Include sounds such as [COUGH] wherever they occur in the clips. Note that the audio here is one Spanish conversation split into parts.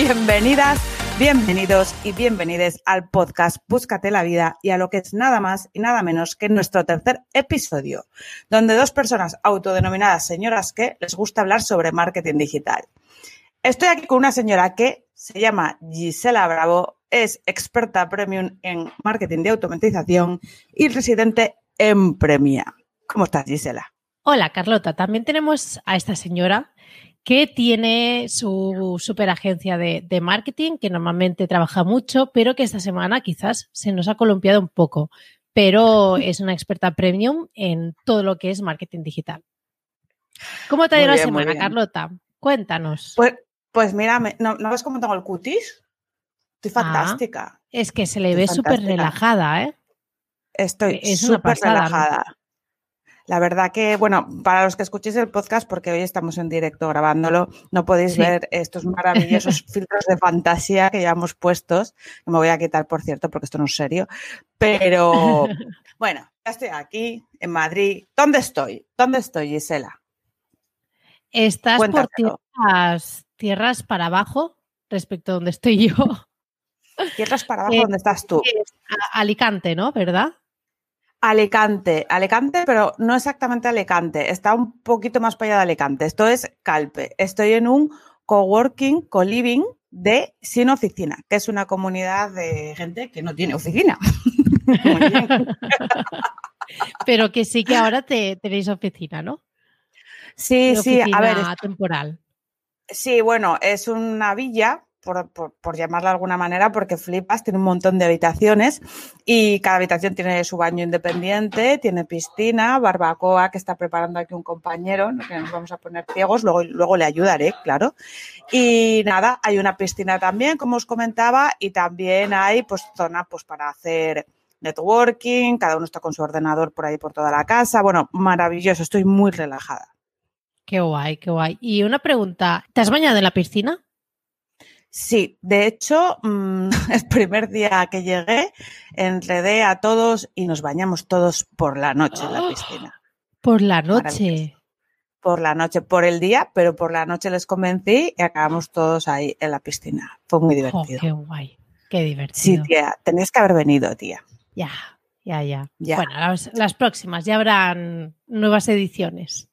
Bienvenidas, bienvenidos y bienvenides al podcast Búscate la vida y a lo que es nada más y nada menos que nuestro tercer episodio, donde dos personas autodenominadas señoras que les gusta hablar sobre marketing digital. Estoy aquí con una señora que se llama Gisela Bravo, es experta premium en marketing de automatización y residente en Premia. ¿Cómo estás, Gisela? Hola, Carlota. También tenemos a esta señora que tiene su superagencia de, de marketing, que normalmente trabaja mucho, pero que esta semana quizás se nos ha columpiado un poco, pero [LAUGHS] es una experta premium en todo lo que es marketing digital. ¿Cómo te ha ido la semana, Carlota? Cuéntanos. Pues, pues mira, ¿no, ves cómo tengo el cutis? Estoy ah, fantástica. es que se le ve súper relajada, ¿eh? Estoy súper relajada. La verdad que, bueno, para los que escuchéis el podcast, porque hoy estamos en directo grabándolo, no podéis ver estos maravillosos [LAUGHS] filtros de fantasía que ya hemos puestos, que me voy a quitar, por cierto, porque esto no es serio. Pero [LAUGHS] bueno, ya estoy aquí, en Madrid. ¿Dónde estoy? ¿Dónde estoy, Gisela? Estás por tierras, tierras para abajo respecto a donde estoy yo. Tierras para [LAUGHS] abajo, ¿dónde estás tú? Alicante, ¿no? ¿Verdad? Alicante, Alicante, pero no exactamente Alicante, está un poquito más para allá de Alicante. Esto es Calpe. Estoy en un coworking, co-living de Sin Oficina, que es una comunidad de gente que no tiene oficina. [LAUGHS] pero que sí que ahora te, tenéis oficina, ¿no? Sí, sí, a ver. temporal. Sí, bueno, es una villa por, llamarla de alguna manera, porque flipas, tiene un montón de habitaciones y cada habitación tiene su baño independiente, tiene piscina, barbacoa que está preparando aquí un compañero, que nos vamos a poner ciegos, luego, luego le ayudaré, claro. Y nada, hay una piscina también, como os comentaba, y también hay pues zona pues para hacer networking, cada uno está con su ordenador por ahí por toda la casa. Bueno, maravilloso, estoy muy relajada. Qué guay, qué guay. Y una pregunta, ¿te has bañado en la piscina? Sí, de hecho, mm, [LAUGHS] el primer día que llegué, enredé a todos y nos bañamos todos por la noche en la ¡Ah! piscina. Por la noche. Por la noche, por el día, pero por la noche les convencí y acabamos todos ahí en la piscina. Fue muy divertido. qué guay, qué divertido. Sí, tía, tenías que haber venido, tía. Ya, ya, ya. Bueno, las, próximas ya habrán nuevas ediciones.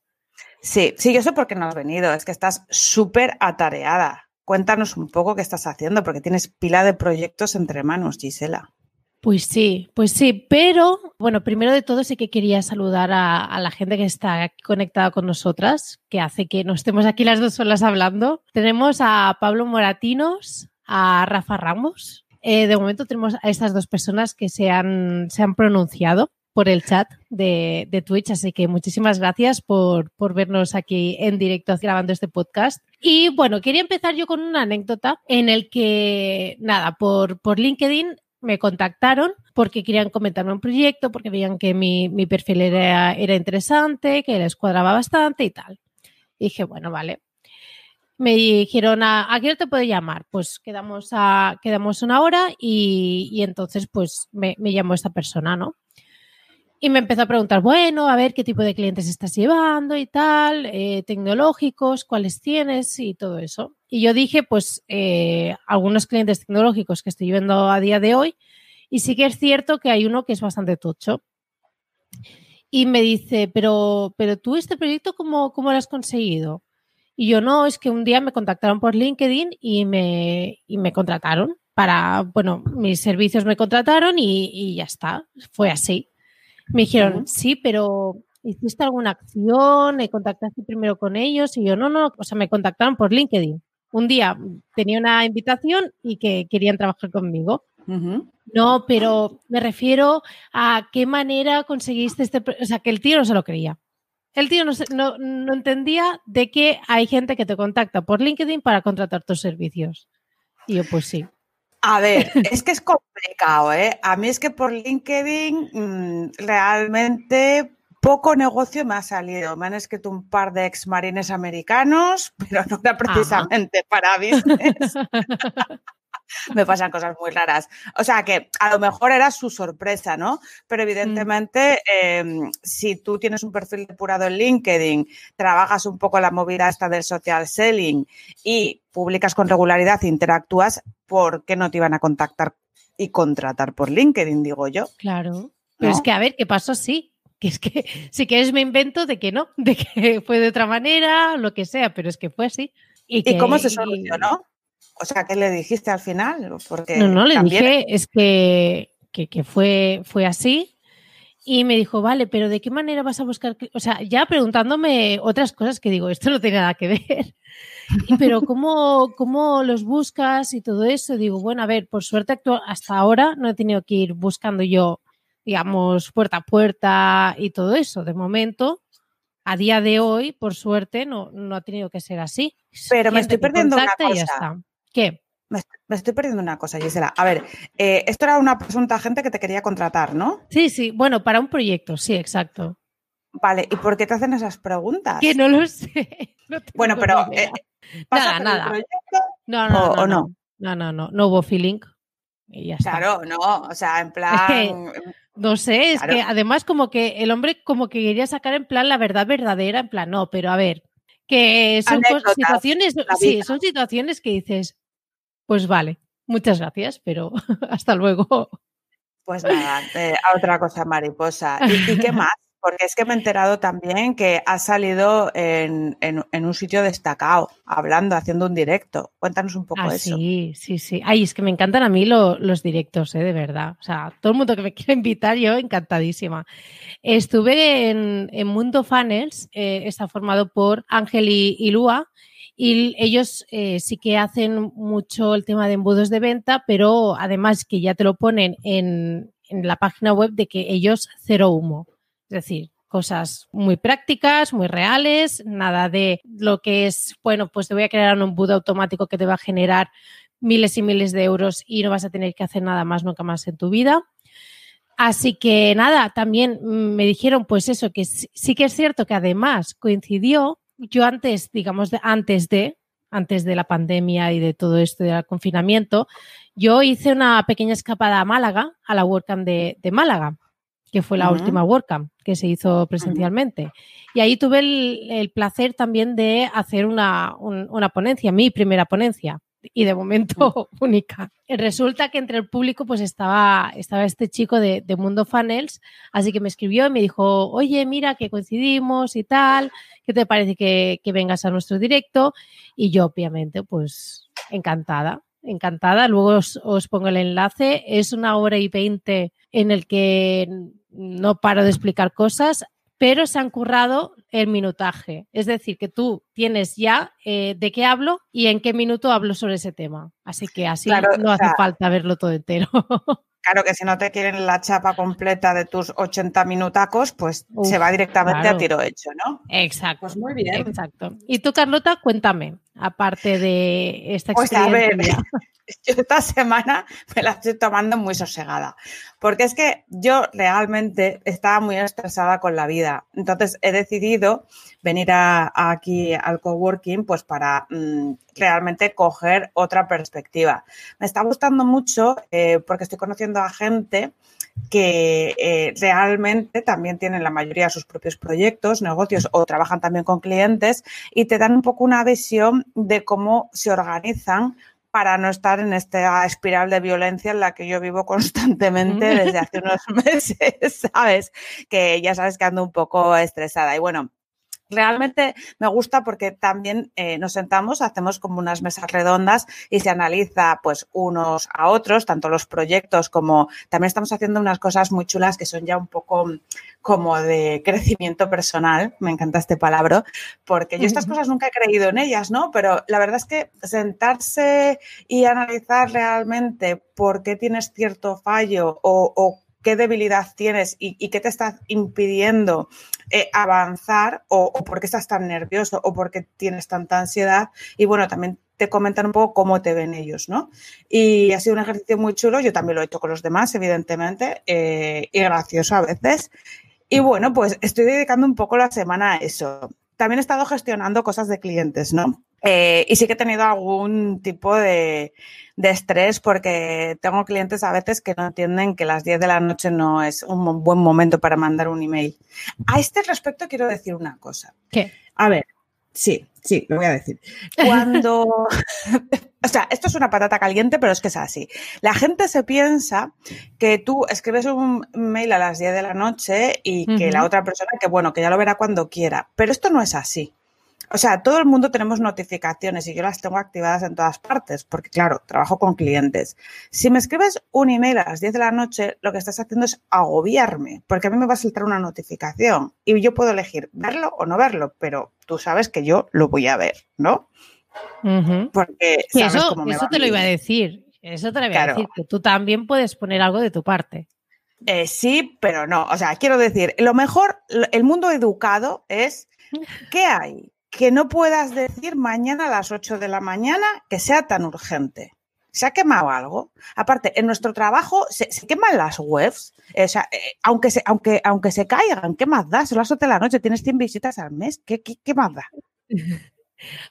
Sí, sí, yo sé por qué no has venido, es que estás súper atareada. Cuéntanos un poco qué estás haciendo, porque tienes pila de proyectos entre manos, Gisela. Pues sí, pues sí, pero bueno, primero de todo sí que quería saludar a, la gente que está conectada con nosotras, que hace que no estemos aquí las dos solas hablando. Tenemos a Pablo Moratinos, a Rafa Ramos. Eh, de momento tenemos a estas dos personas que se han, se han pronunciado por el chat de, de, Twitch, así que muchísimas gracias por, por, vernos aquí en directo grabando este podcast. Y bueno, quería empezar yo con una anécdota en el que, nada, por, por LinkedIn me contactaron porque querían comentarme un proyecto, porque veían que mi, mi perfil era, era, interesante, que les cuadraba bastante y tal. Dije, bueno, vale. Me dijeron, ¿a, ¿a qué te puedo llamar? Pues quedamos, a, quedamos una hora y, y entonces pues me, me llamó esta persona, ¿no? Y me empezó a preguntar, bueno, a ver qué tipo de clientes estás llevando y tal, eh, tecnológicos, cuáles tienes y todo eso. Y yo dije, pues, eh, algunos clientes tecnológicos que estoy viendo a día de hoy. Y sí que es cierto que hay uno que es bastante tocho. Y me dice, pero, pero tú este proyecto, ¿cómo, cómo lo has conseguido? Y yo no, es que un día me contactaron por LinkedIn y me, y me contrataron para, bueno, mis servicios me contrataron y, y ya está, fue así. Me dijeron, sí, pero ¿hiciste alguna acción? ¿Me contactaste primero con ellos? Y yo, no, no, o sea, me contactaron por LinkedIn. Un día tenía una invitación y que querían trabajar conmigo. No, pero me refiero a qué manera conseguiste este... O sea, que el tío no se lo creía. El tío no, no, no entendía de que hay gente que te contacta por LinkedIn para contratar tus servicios. Y yo, pues sí. A ver, es que es complicado, ¿eh? A mí es que por LinkedIn mm, realmente poco negocio me ha salido. Me han escrito un par de ex marines americanos, [LAUGHS] pero no era precisamente para business. [LAUGHS] me pasan cosas muy raras. O sea que a lo mejor era su sorpresa, ¿no? Pero Mm. evidentemente, em, si tú tienes un perfil depurado en LinkedIn, trabajas un poco la movida esta del social selling y publicas con regularidad interactúas, ¿por qué no te iban a contactar y contratar por LinkedIn, digo yo? Claro. Pero ¿No? es que, a ver, ¿qué pasó? Sí. Que es que si quieres me invento de que no, de que fue de otra manera, lo que sea, pero es que fue así. ¿Y que- cómo se solucionó? O sea, ¿qué le dijiste al final? Porque No, no, le también- dije, es que, que, que fue, fue así. Y me dijo, vale, pero ¿de qué manera vas a buscar? cli-?" O sea, ya preguntándome otras cosas que digo, esto no tiene nada que ver. Pero ¿cómo, ¿cómo los buscas y todo eso? Digo, bueno, a ver, por suerte hasta ahora no he tenido que ir buscando yo, digamos, puerta a puerta y todo eso. De momento, a día de hoy, por suerte, no, no ha tenido que ser así. Pero me estoy perdiendo una cosa. ¿Qué? Me, est- me estoy perdiendo una cosa, Gisela. A ver, eh, esto era una presunta gente que te quería contratar, ¿no? Sí, sí, bueno, para un proyecto, sí, exacto. Vale, ¿y por qué te hacen esas preguntas? Que no lo sé. [LAUGHS] no Bueno, pero eh, ¿vas a Nada, nada. proyecto? no, no, o- no, o no, no? no, no, hubo feeling y ya está. Claro, no, o sea, en plan... [LAUGHS] No sé, es Claro. que además como que el hombre como que quería sacar en plan la verdad verdadera, en plan, no, pero a ver, que son Anécdotas, situaciones, sí, son situaciones que dices, pues vale, muchas gracias, pero [LAUGHS] hasta luego. Pues nada, eh, a otra cosa mariposa. ¿Y, y qué [LAUGHS] más? Porque es que me he enterado también que has salido en, en- en un sitio destacado, hablando, haciendo un directo. Cuéntanos un poco Ah, eso. sí, sí, sí. Ay, es que me encantan a mí lo- los directos, ¿eh? de verdad. O sea, todo el mundo que me [LAUGHS] quiera invitar, yo encantadísima. Estuve en, en Mundo Funnels, eh, está formado por Ángel y, y Lua, y ellos eh, sí que hacen mucho el tema de embudos de venta, pero además que ya te lo ponen en, en la página web de que ellos cero humo. Es decir, cosas muy prácticas, muy reales, nada de lo que es, bueno, pues te voy a crear un embudo automático que te va a generar miles y miles de euros y no vas a tener que hacer nada más nunca más en tu vida. Así que nada, también me dijeron pues eso, que sí, sí que es cierto que además coincidió, yo antes, digamos, de, antes de, antes de la pandemia y de todo esto del confinamiento, yo hice una pequeña escapada a Málaga, a la WordCamp de, de Málaga, que fue la Ujú. última WordCamp que se hizo presencialmente. Y ahí tuve el, el placer también de hacer una, un- una ponencia, mi primera ponencia, y de momento [LAUGHS] única. Resulta que entre el público pues estaba, estaba este chico de, de Mundo Funnels, así que me escribió y me dijo, oye, mira que coincidimos y tal, ¿qué te parece que, que vengas a nuestro directo? Y yo, obviamente, pues encantada, encantada. Luego os, os pongo el enlace. Es una hora y veinte en el que no paro de explicar cosas, pero se han currado el minutaje. Es decir, que tú tienes ya eh, de qué hablo y en qué minuto hablo sobre ese tema. Así que así Claro, no o hace sea, falta verlo todo entero. [LAUGHS] Claro que si no te quieren la chapa completa de tus 80 minutacos, pues Uf, se va directamente claro. a tiro hecho, ¿no? Exacto. Pues muy bien. Exacto. Y tú, Carlota, cuéntame, aparte de esta Pues a ver, experiencia. [LAUGHS] yo [LAUGHS] esta semana me la estoy tomando muy sosegada, porque es que yo realmente estaba muy estresada con la vida. Entonces he decidido venir aquí al coworking pues para mm, realmente coger otra perspectiva. Me está gustando mucho eh, porque estoy conociendo a gente que eh, realmente también tienen la mayoría sus propios proyectos, negocios o trabajan también con clientes y te dan un poco una visión de cómo se organizan para no estar en esta espiral de violencia en la que yo vivo constantemente desde hace unos [LAUGHS] meses, ¿sabes? Que ya sabes que ando un poco estresada. Y bueno, realmente me gusta porque también eh, nos sentamos, hacemos como unas mesas redondas y se analiza pues unos a otros, tanto los proyectos como también estamos haciendo unas cosas muy chulas que son ya un poco como de crecimiento personal, me encanta este palabra, porque yo estas cosas nunca he creído en ellas, ¿no? Pero la verdad es que sentarse y analizar realmente por qué tienes cierto fallo o, o qué debilidad tienes y, qué te está impidiendo eh, avanzar o, o, por qué estás tan nervioso o por qué tienes tanta ansiedad. Y bueno, también te comentan un poco cómo te ven ellos, ¿no? Y ha sido un ejercicio muy chulo, yo también lo he hecho con los demás, evidentemente, eh, y gracioso a veces. Y bueno, pues estoy dedicando un poco la semana a eso. También he estado gestionando cosas de clientes, ¿no? Eh, y sí que he tenido algún tipo de, de, estrés porque tengo clientes a veces que no entienden que las 10 de la noche no es un buen momento para mandar un email. A este respecto quiero decir una cosa. ¿Qué? A ver, sí, sí, lo voy a decir. Cuando, [LAUGHS] o sea, esto es una patata caliente, pero es que es así. La gente se piensa que tú escribes un mail a las 10 de la noche y que uh -huh. la otra persona, que bueno, que ya lo verá cuando quiera, pero esto no es así. O sea, todo el mundo tenemos notificaciones y yo las tengo activadas en todas partes, porque claro, trabajo con clientes. Si me escribes un email a las 10 de la noche, lo que estás haciendo es agobiarme, porque a mí me va a saltar una notificación y yo puedo elegir verlo o no verlo, pero tú sabes que yo lo voy a ver, ¿no? Uh -huh. Porque sabes eso, cómo me eso te lo iba a decir. Eso te lo iba claro. a decir, que tú también puedes poner algo de tu parte. Eh, sí, pero no. O sea, quiero decir, lo mejor, el mundo educado es, ¿qué hay? Que no puedas decir mañana a las 8 de la mañana que sea tan urgente. ¿Se ha quemado algo? Aparte, en nuestro trabajo se, se queman las webs. O sea, eh, aunque, se, aunque, aunque se caigan, ¿qué más da? Son las 8 de la noche, tienes 100 visitas al mes. ¿Qué, qué, qué más da? [LAUGHS]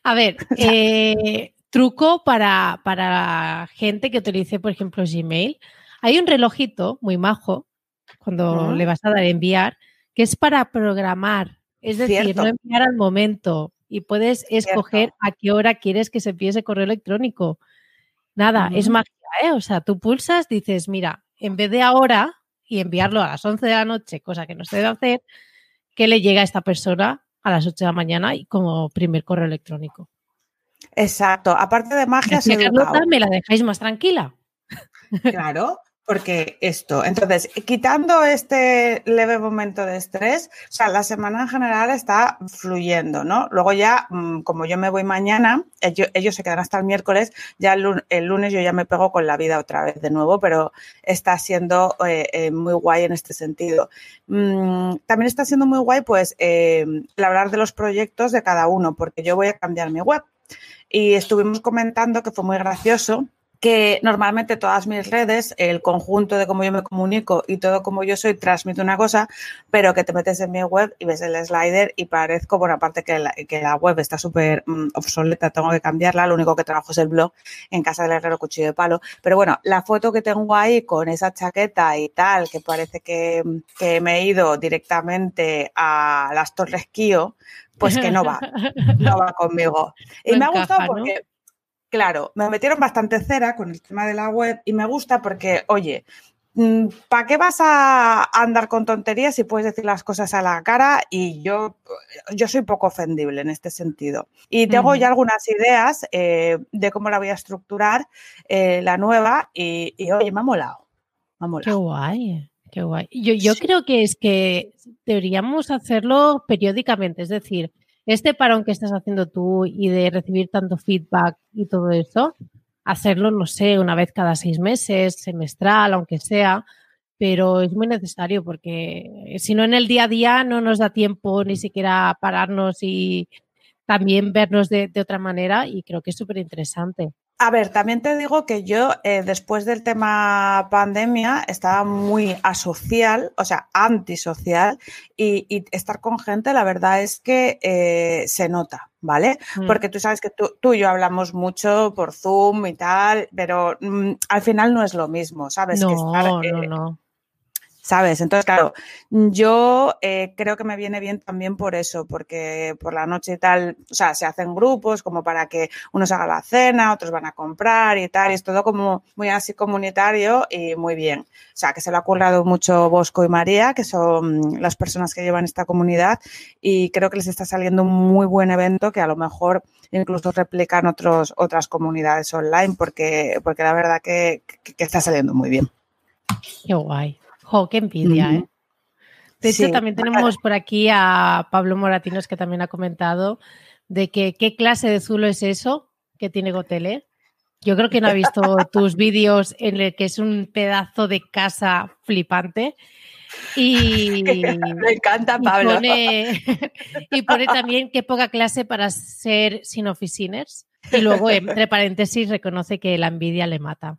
A ver, eh, truco para, para gente que utilice, por ejemplo, Gmail. Hay un relojito muy majo cuando uh -huh. le vas a dar a enviar que es para programar. Es decir, Cierto. no enviar al momento y puedes escoger Cierto. a qué hora quieres que se envíe ese correo electrónico. Nada, uh -huh. es magia, ¿eh? O sea, tú pulsas, dices, mira, en vez de ahora y enviarlo a las 11 de la noche, cosa que no se debe hacer, que le llega a esta persona a las 8 de la mañana y como primer correo electrónico. Exacto. Aparte de magia, se me la dejáis más tranquila. Claro, porque esto, entonces, quitando este leve momento de estrés, o sea, la semana en general está fluyendo, ¿no? Luego ya, mm, como yo me voy mañana, ellos, se quedan hasta el miércoles, ya el lunes, el lunes, yo ya me pego con la vida otra vez de nuevo, pero está siendo eh, eh, muy guay en este sentido. Mm, también está siendo muy guay, pues, eh, el hablar de los proyectos de cada uno, porque yo voy a cambiar mi web. Y estuvimos comentando que fue muy gracioso que normalmente todas mis redes, el conjunto de cómo yo me comunico y todo como yo soy, transmite una cosa, pero que te metes en mi web y ves el slider y parezco, bueno, aparte que la, que la web está súper um, obsoleta, tengo que cambiarla, lo único que trabajo es el blog en casa del herrero cuchillo de palo, pero bueno, la foto que tengo ahí con esa chaqueta y tal, que parece que, que me he ido directamente a las Torres Kio, pues que no va, [LAUGHS] no va conmigo. Y me encaja, ha gustado porque... ¿no? Claro, me metieron bastante cera con el tema de la web y me gusta porque, oye, mm, ¿para qué vas a andar con tonterías si puedes decir las cosas a la cara? Y yo, yo soy poco ofendible en este sentido. Y tengo uh -huh. ya algunas ideas eh, de cómo la voy a estructurar, eh, la nueva, y, y, oye, me ha molado. Me ha molado. Qué guay. Qué guay. Yo, yo sí. creo que es que deberíamos hacerlo periódicamente, es decir, este parón que estás haciendo tú y de recibir tanto feedback y todo eso, hacerlo, no sé, una vez cada seis meses, semestral, aunque sea, pero es muy necesario porque si no en el día a día no nos da tiempo ni siquiera pararnos y también vernos de, de otra manera y creo que es súper interesante. A ver, también te digo que yo, eh, después del tema pandemia, estaba muy asocial, o sea, antisocial, y, y estar con gente, la verdad es que eh, se nota, ¿vale? Mm. Porque tú sabes que tú, tú, y yo hablamos mucho por Zoom y tal, pero mm, al final no es lo mismo, ¿sabes? No, que estar, no, eh, no. ¿Sabes? Entonces, claro, yo eh, creo que me viene bien también por eso, porque por la noche y tal, o sea, se hacen grupos como para que unos hagan la cena, otros van a comprar y tal, y es todo como muy así comunitario y muy bien. O sea, que se lo ha currado mucho Bosco y María, que son las personas que llevan esta comunidad, y creo que les está saliendo un muy buen evento que a lo mejor incluso replican otros, otras comunidades online, porque, porque la verdad que, que, que está saliendo muy bien. Qué guay. Jo, qué envidia, ¿eh? De hecho, sí. también tenemos por aquí a Pablo Moratinos que también ha comentado de que qué clase de zulo es eso que tiene Gotele. Yo creo que no ha visto [LAUGHS] tus vídeos en el que es un pedazo de casa flipante. Y [LAUGHS] me encanta Pablo. Y pone, [LAUGHS] y pone también qué poca clase para ser sin oficiners. Y luego, entre paréntesis, reconoce que la envidia le mata.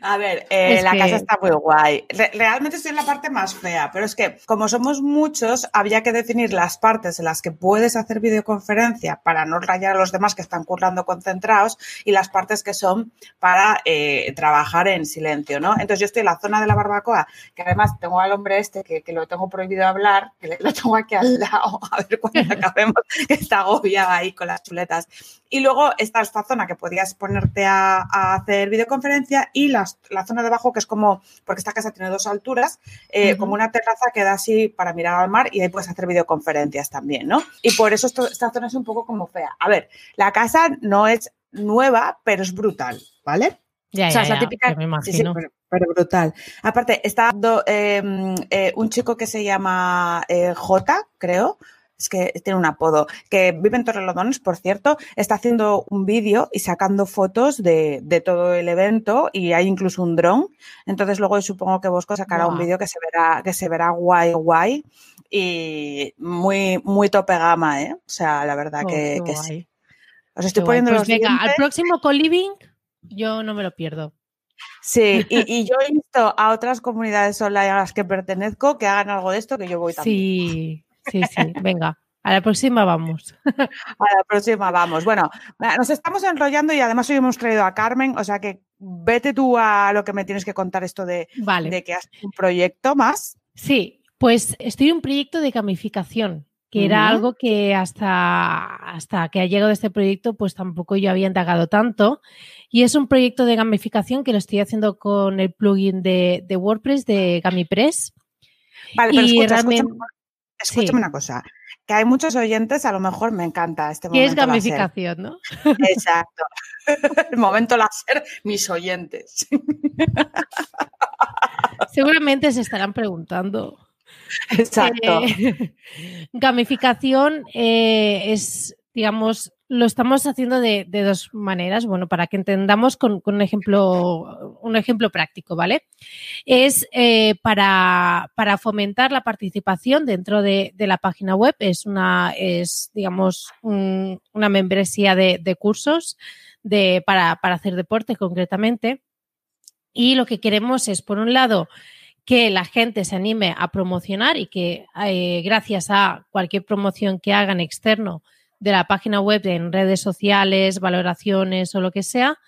A ver, eh, la casa está muy guay. realmente estoy en la parte más fea, pero es que como somos muchos, había que definir las partes en las que puedes hacer videoconferencia para no rayar a los demás que están currando concentrados y las partes que son para eh, trabajar en silencio, ¿no? Entonces yo estoy en la zona de la barbacoa, que además tengo al hombre este que, lo tengo prohibido hablar, que lo tengo aquí al [LAUGHS] lado, a ver cuando [LAUGHS] acabemos, que está agobiada ahí con las chuletas. Y luego está esta zona que podías ponerte a, hacer videoconferencia y la, zona de abajo que es como, porque esta casa tiene dos alturas, eh, como una terraza que da así para mirar al mar y ahí puedes hacer videoconferencias también, ¿no? Y por eso esta zona es un poco como fea. A ver, la casa no es nueva, pero es brutal, ¿vale? Ya, o sea, es la típica. Me imagino. pero, brutal. Aparte, está em, eh, un chico que se llama eh, J, creo, es que tiene un apodo, que vive en Torrelodones, por cierto, está haciendo un vídeo y sacando fotos de, todo el evento y hay incluso un dron. Entonces luego supongo que Bosco sacará un vídeo que se verá, que se verá guay, guay y muy, muy tope gama, ¿eh? O sea, la verdad oh, que, sí. Os estoy poniendo pues los venga, al próximo co-living yo no me lo pierdo. Sí, y, yo he visto a otras comunidades online a las que pertenezco que hagan algo de esto que yo voy también. Sí, Sí, sí, venga. A la próxima vamos. [LAUGHS] A la próxima vamos. Bueno, nos estamos enrollando y además hoy hemos traído a Carmen, o sea que vete tú a lo que me tienes que contar esto de, de que has un proyecto más. Sí, pues estoy en un proyecto de gamificación, que era algo que hasta, hasta que ha llegado este proyecto, pues tampoco yo había indagado tanto. Y es un proyecto de gamificación que lo estoy haciendo con el plugin de, WordPress, de GamiPress. Vale, pero y realmente... Escúchame una cosa, que hay muchos oyentes, a lo mejor me encanta este momento. Que es gamificación, ¿no? Exacto. [LAUGHS] El momento láser, mis oyentes. [LAUGHS] Seguramente se estarán preguntando. Exacto. Eh, [LAUGHS] gamificación eh, es, digamos, lo estamos haciendo de, dos maneras, bueno, para que entendamos con, un, ejemplo, un ejemplo práctico, ¿vale? Es eh, para, fomentar la participación dentro de, la página web, es una, es, digamos, una membresía de, cursos de, para, hacer deporte concretamente. Y lo que queremos es, por un lado, que la gente se anime a promocionar y que eh, gracias a cualquier promoción que hagan externo, de la página web en redes sociales, valoraciones o lo que sea,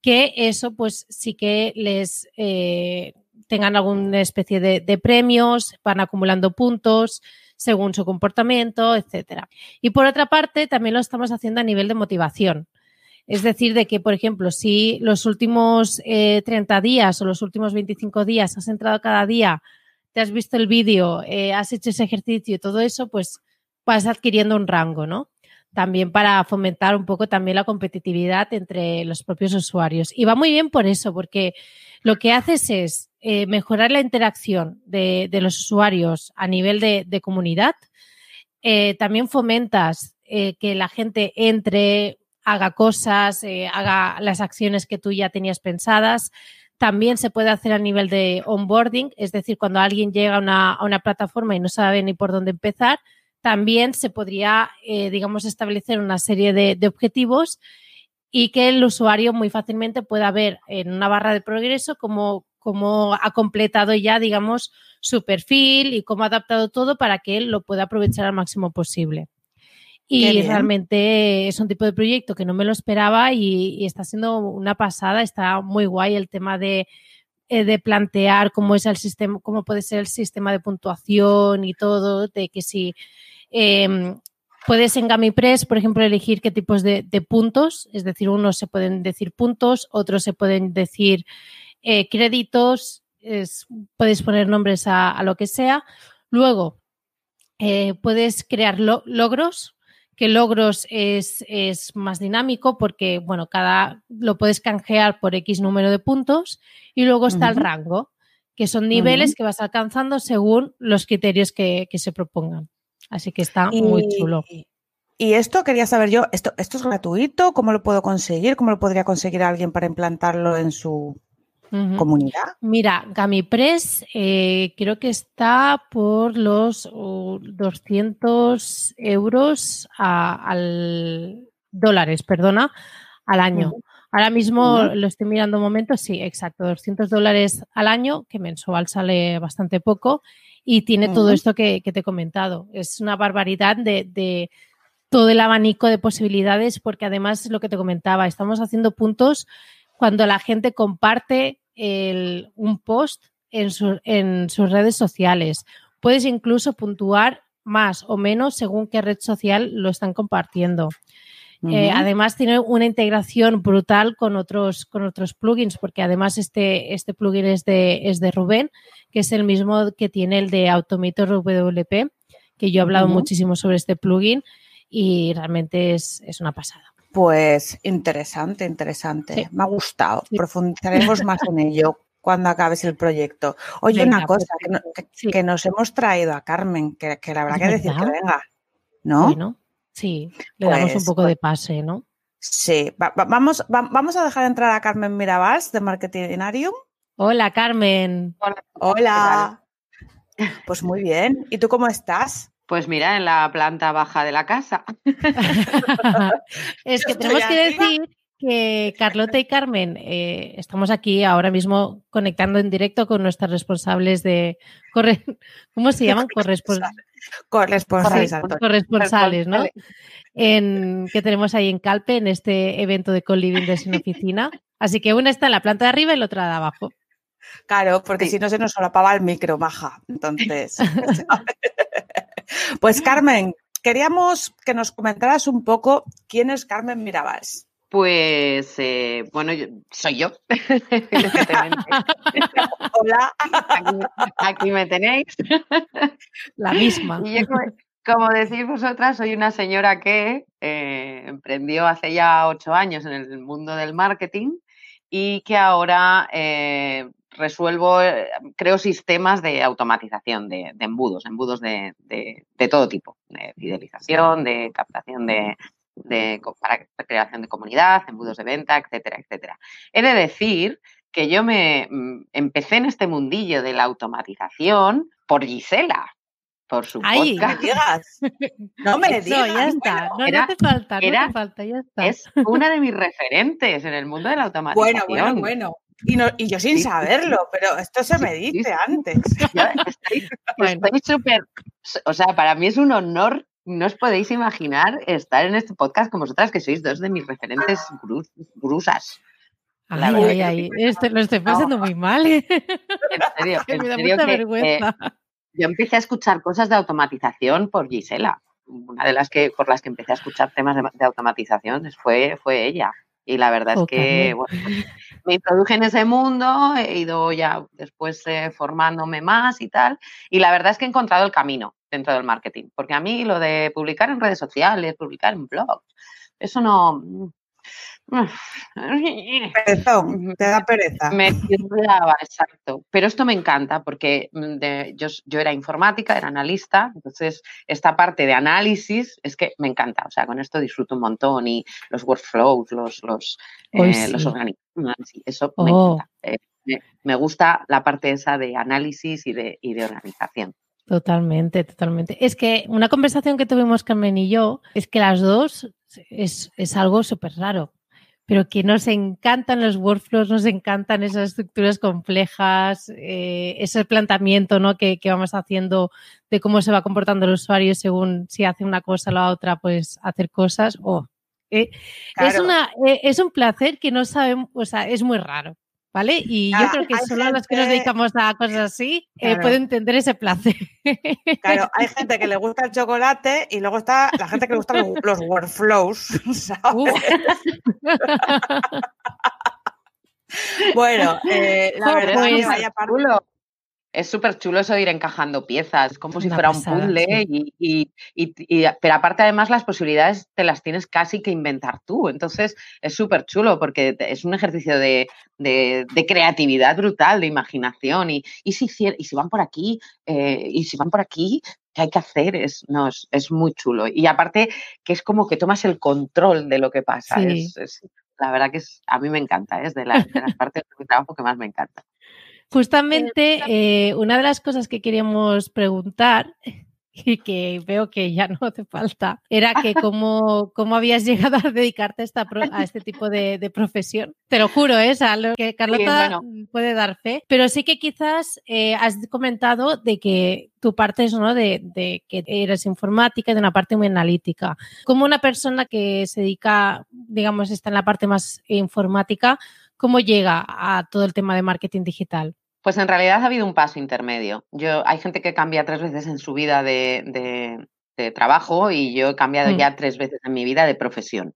que eso pues sí que les eh, tengan alguna especie de, premios, van acumulando puntos según su comportamiento, etcétera. Y por otra parte, también lo estamos haciendo a nivel de motivación. Es decir, de que, por ejemplo, si los últimos 30 eh, días o los últimos 25 días has entrado cada día, te has visto el vídeo, eh, has hecho ese ejercicio todo eso, pues vas adquiriendo un rango, ¿no? También para fomentar un poco también la competitividad entre los propios usuarios. Y va muy bien por eso, porque lo que haces es eh, mejorar la interacción de, los usuarios a nivel de, comunidad. Eh, también fomentas eh, que la gente entre, haga cosas, haga las acciones que tú ya tenías pensadas. También se puede hacer a nivel de onboarding, es decir, cuando alguien llega a una, a una plataforma y no sabe ni por dónde empezar, también se podría, eh, digamos, establecer una serie de, objetivos y que el usuario muy fácilmente pueda ver en una barra de progreso cómo, ha completado ya, digamos, su perfil y cómo ha adaptado todo para que él lo pueda aprovechar al máximo posible. Y realmente es un tipo de proyecto que no me lo esperaba y, está siendo una pasada, está muy guay el tema de, eh, de plantear cómo es el sistema, cómo puede ser el sistema de puntuación y todo, de que si Em, puedes en GamiPress, por ejemplo, elegir qué tipos de, puntos, es decir, unos se pueden decir puntos, otros se pueden decir eh, créditos, puedes poner nombres a, lo que sea. Luego, eh, puedes crear logros, que logros es, más dinámico porque, bueno, cada lo puedes canjear por X número de puntos y luego está el rango, que son niveles que vas alcanzando según los criterios que se propongan. Así que está muy chulo. Y esto quería saber yo, ¿esto, ¿esto es gratuito? ¿Cómo lo puedo conseguir? ¿Cómo lo podría conseguir alguien para implantarlo en su comunidad? Mira, GamiPress eh, creo que está por los 200 euros al dólares, perdona, al año. Ahora mismo lo estoy mirando un momento, sí, exacto, 200 dólares al año, que mensual sale bastante poco, y tiene todo esto que, te he comentado. Es una barbaridad de, todo el abanico de posibilidades, porque además es lo que te comentaba, estamos haciendo puntos cuando la gente comparte un post en, en sus redes sociales. Puedes incluso puntuar más o menos según qué red social lo están compartiendo. Eh, además tiene una integración brutal con otros, con otros plugins, porque además este, este plugin es de, es de Rubén, que es el mismo que tiene el de Automator WP, que yo he hablado muchísimo sobre este plugin y realmente es, una pasada. Pues interesante, interesante. Me ha gustado. Profundizaremos más en ello cuando acabes el proyecto. Oye, una cosa, que, nos hemos traído a Carmen, que, que la verdad que decir que venga, ¿no? Sí, le damos un pues, poco de pase, ¿no? Sí, vamos, vamos a dejar entrar a Carmen Mirabals de Marketinarium. Hola, Carmen. Hola. Pues muy bien. ¿Y tú cómo estás? Pues mira, en la planta baja de la casa. [LAUGHS] [LAUGHS] es que tenemos que decir que Carlota y Carmen eh, estamos aquí ahora mismo conectando en directo con nuestras responsables de ¿cómo se [LAUGHS] llaman? Corresponsales. Corresponsales. Corresponsales, ¿no? En, que tenemos ahí en Calpe, en este evento de co-living de sin oficina. Así que una está en la planta de arriba y la otra de abajo. Claro, porque si no se nos solapaba el micro, maja. Entonces. [LAUGHS] pues Carmen, queríamos que nos comentaras un poco quién es Carmen Mirabals. Pues eh, bueno, soy yo. [LAUGHS] Hola. Aquí, me tenéis. La misma. Y como, decís vosotras, soy una señora que eh, emprendió hace ya ocho años en el mundo del marketing y que ahora eh, resuelvo, creo sistemas de automatización de, embudos, embudos de, de, todo tipo, de fidelización, de captación de, de, para creación de comunidad, embudos de venta, etcétera, etcétera. He de decir que yo me mm, empecé en este mundillo de la automatización por Gisela, por su Ay, podcast. No me digas. No, [LAUGHS] ya está. no, hace falta, no hace falta, ya está. Es una de mis referentes en el mundo de la automatización. Bueno, bueno, bueno. Y, no, y yo sin saberlo, pero esto se me dice antes. [LAUGHS] estoy súper, o sea, para mí es un honor no os podéis imaginar estar en este podcast con vosotras, que sois dos de mis referentes grusas. Ay, ay, ay, este, lo estoy pasando muy mal. ¿eh? En serio, [LAUGHS] me da mucha vergüenza. Eh, yo empecé a escuchar cosas de automatización por Gisela. Una de las que por las que empecé a escuchar temas de, automatización fue, fue ella. Y la verdad es que pues, me introduje en ese mundo, he ido ya después eh, formándome más y tal. Y la verdad es que he encontrado el camino dentro del marketing. Porque a mí lo de publicar en redes sociales, publicar en blogs, eso no... Perezón, te da pereza. Me tiraba, exacto. Pero esto me encanta porque mm, yo, yo, era informática, era analista, entonces esta parte de análisis es que me encanta. O sea, con esto disfruto un montón y los workflows, los, los, eh, los eso me oh. encanta. Eh, me, gusta la parte esa de análisis y de, y de organización. Totalmente, totalmente. Es que una conversación que tuvimos Carmen y yo es que las dos es, algo súper raro, pero que nos encantan los workflows, nos encantan esas estructuras complejas, eh, ese planteamiento ¿no? que, vamos haciendo de cómo se va comportando el usuario según si hace una cosa o la otra, pues hacer cosas. Oh, eh, es, una, eh, es un placer que no sabemos, o sea, es muy raro. ¿Vale? Y yo creo que solo los que nos dedicamos a cosas así eh, pueden entender ese placer. Claro, [LAUGHS] hay gente que le gusta el chocolate y luego está la gente que le gustan los, workflows, [LAUGHS] ¿sabes? [LAUGHS] bueno, eh, la verdad es que pues vaya es súper chulo eso de ir encajando piezas, como si fuera un puzzle, y, pero aparte además las posibilidades te las tienes casi que inventar tú, entonces es súper chulo porque es un ejercicio de, creatividad brutal, de imaginación, y, si, y si van por aquí, eh, y si van por aquí, ¿qué hay que hacer? Es, no, es, muy chulo. Y aparte que es como que tomas el control de lo que pasa. la verdad que es, a mí me encanta, es de, las partes de mi trabajo que más me encanta. Justamente, eh, una de las cosas que queríamos preguntar [LAUGHS] y que veo que ya no te falta, era que [LAUGHS] cómo, cómo habías llegado a dedicarte a, esta a este tipo de, profesión. Te lo juro, es ¿eh? a lo que Carlota puede dar fe, pero sí que quizás eh, has comentado de que tu parte es ¿no? de, de, que eres informática y de una parte muy analítica. Como una persona que se dedica, digamos, está en la parte más informática, ¿cómo llega a todo el tema de marketing digital? Pues en realidad ha habido un paso intermedio. Yo, hay gente que cambia tres veces en su vida de, trabajo y yo he cambiado mm. ya tres veces en mi vida de profesión.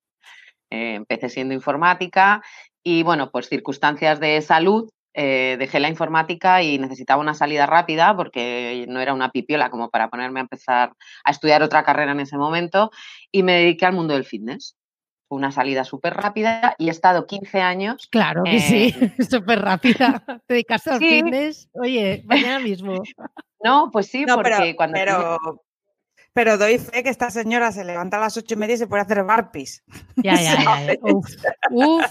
Eh, empecé siendo informática y bueno, pues circunstancias de salud, eh, dejé la informática y necesitaba una salida rápida porque no era una pipiola como para ponerme a empezar a estudiar otra carrera en ese momento y me dediqué al mundo del fitness una salida súper rápida y he estado 15 años. Claro que sí, súper [LAUGHS] rápida. Te dedicas al fitness, oye, mañana mismo. [LAUGHS] No, pues sí, porque cuando. Pero, pero doy fe que esta señora se levanta a las ocho y media y se puede hacer barpis. Ya, ya, ya. [LAUGHS] Uf,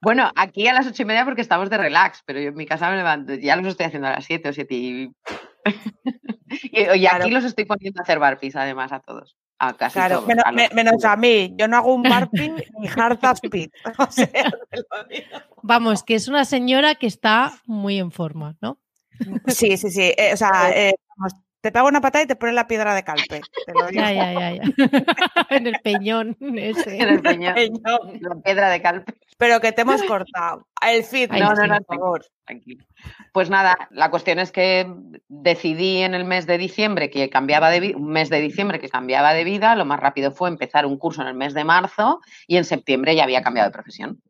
Bueno, aquí a las ocho y media porque estamos de relax, pero yo en mi casa me levanto, ya los estoy haciendo a las siete o siete y. y, aquí los estoy poniendo a hacer barpis además a todos claro, menos, a, mí. Yo no hago un barping [LAUGHS] ni hard speed. [LAUGHS] Vamos, que es una señora que está muy en forma, ¿no? Sí, sí, sí. Eh, o sea, eh, te pego una patada y te pones la piedra de calpe. Ya, ya, ya, ya. [LAUGHS] en el peñón ese. En el peñón. La piedra de calpe. Pero que te hemos cortado. El fit, no, no, no, por favor. Tranquilo. Pues nada, la cuestión es que decidí en el mes de diciembre que cambiaba de un mes de diciembre que cambiaba de vida. Lo más rápido fue empezar un curso en el mes de marzo y en septiembre ya había cambiado de profesión.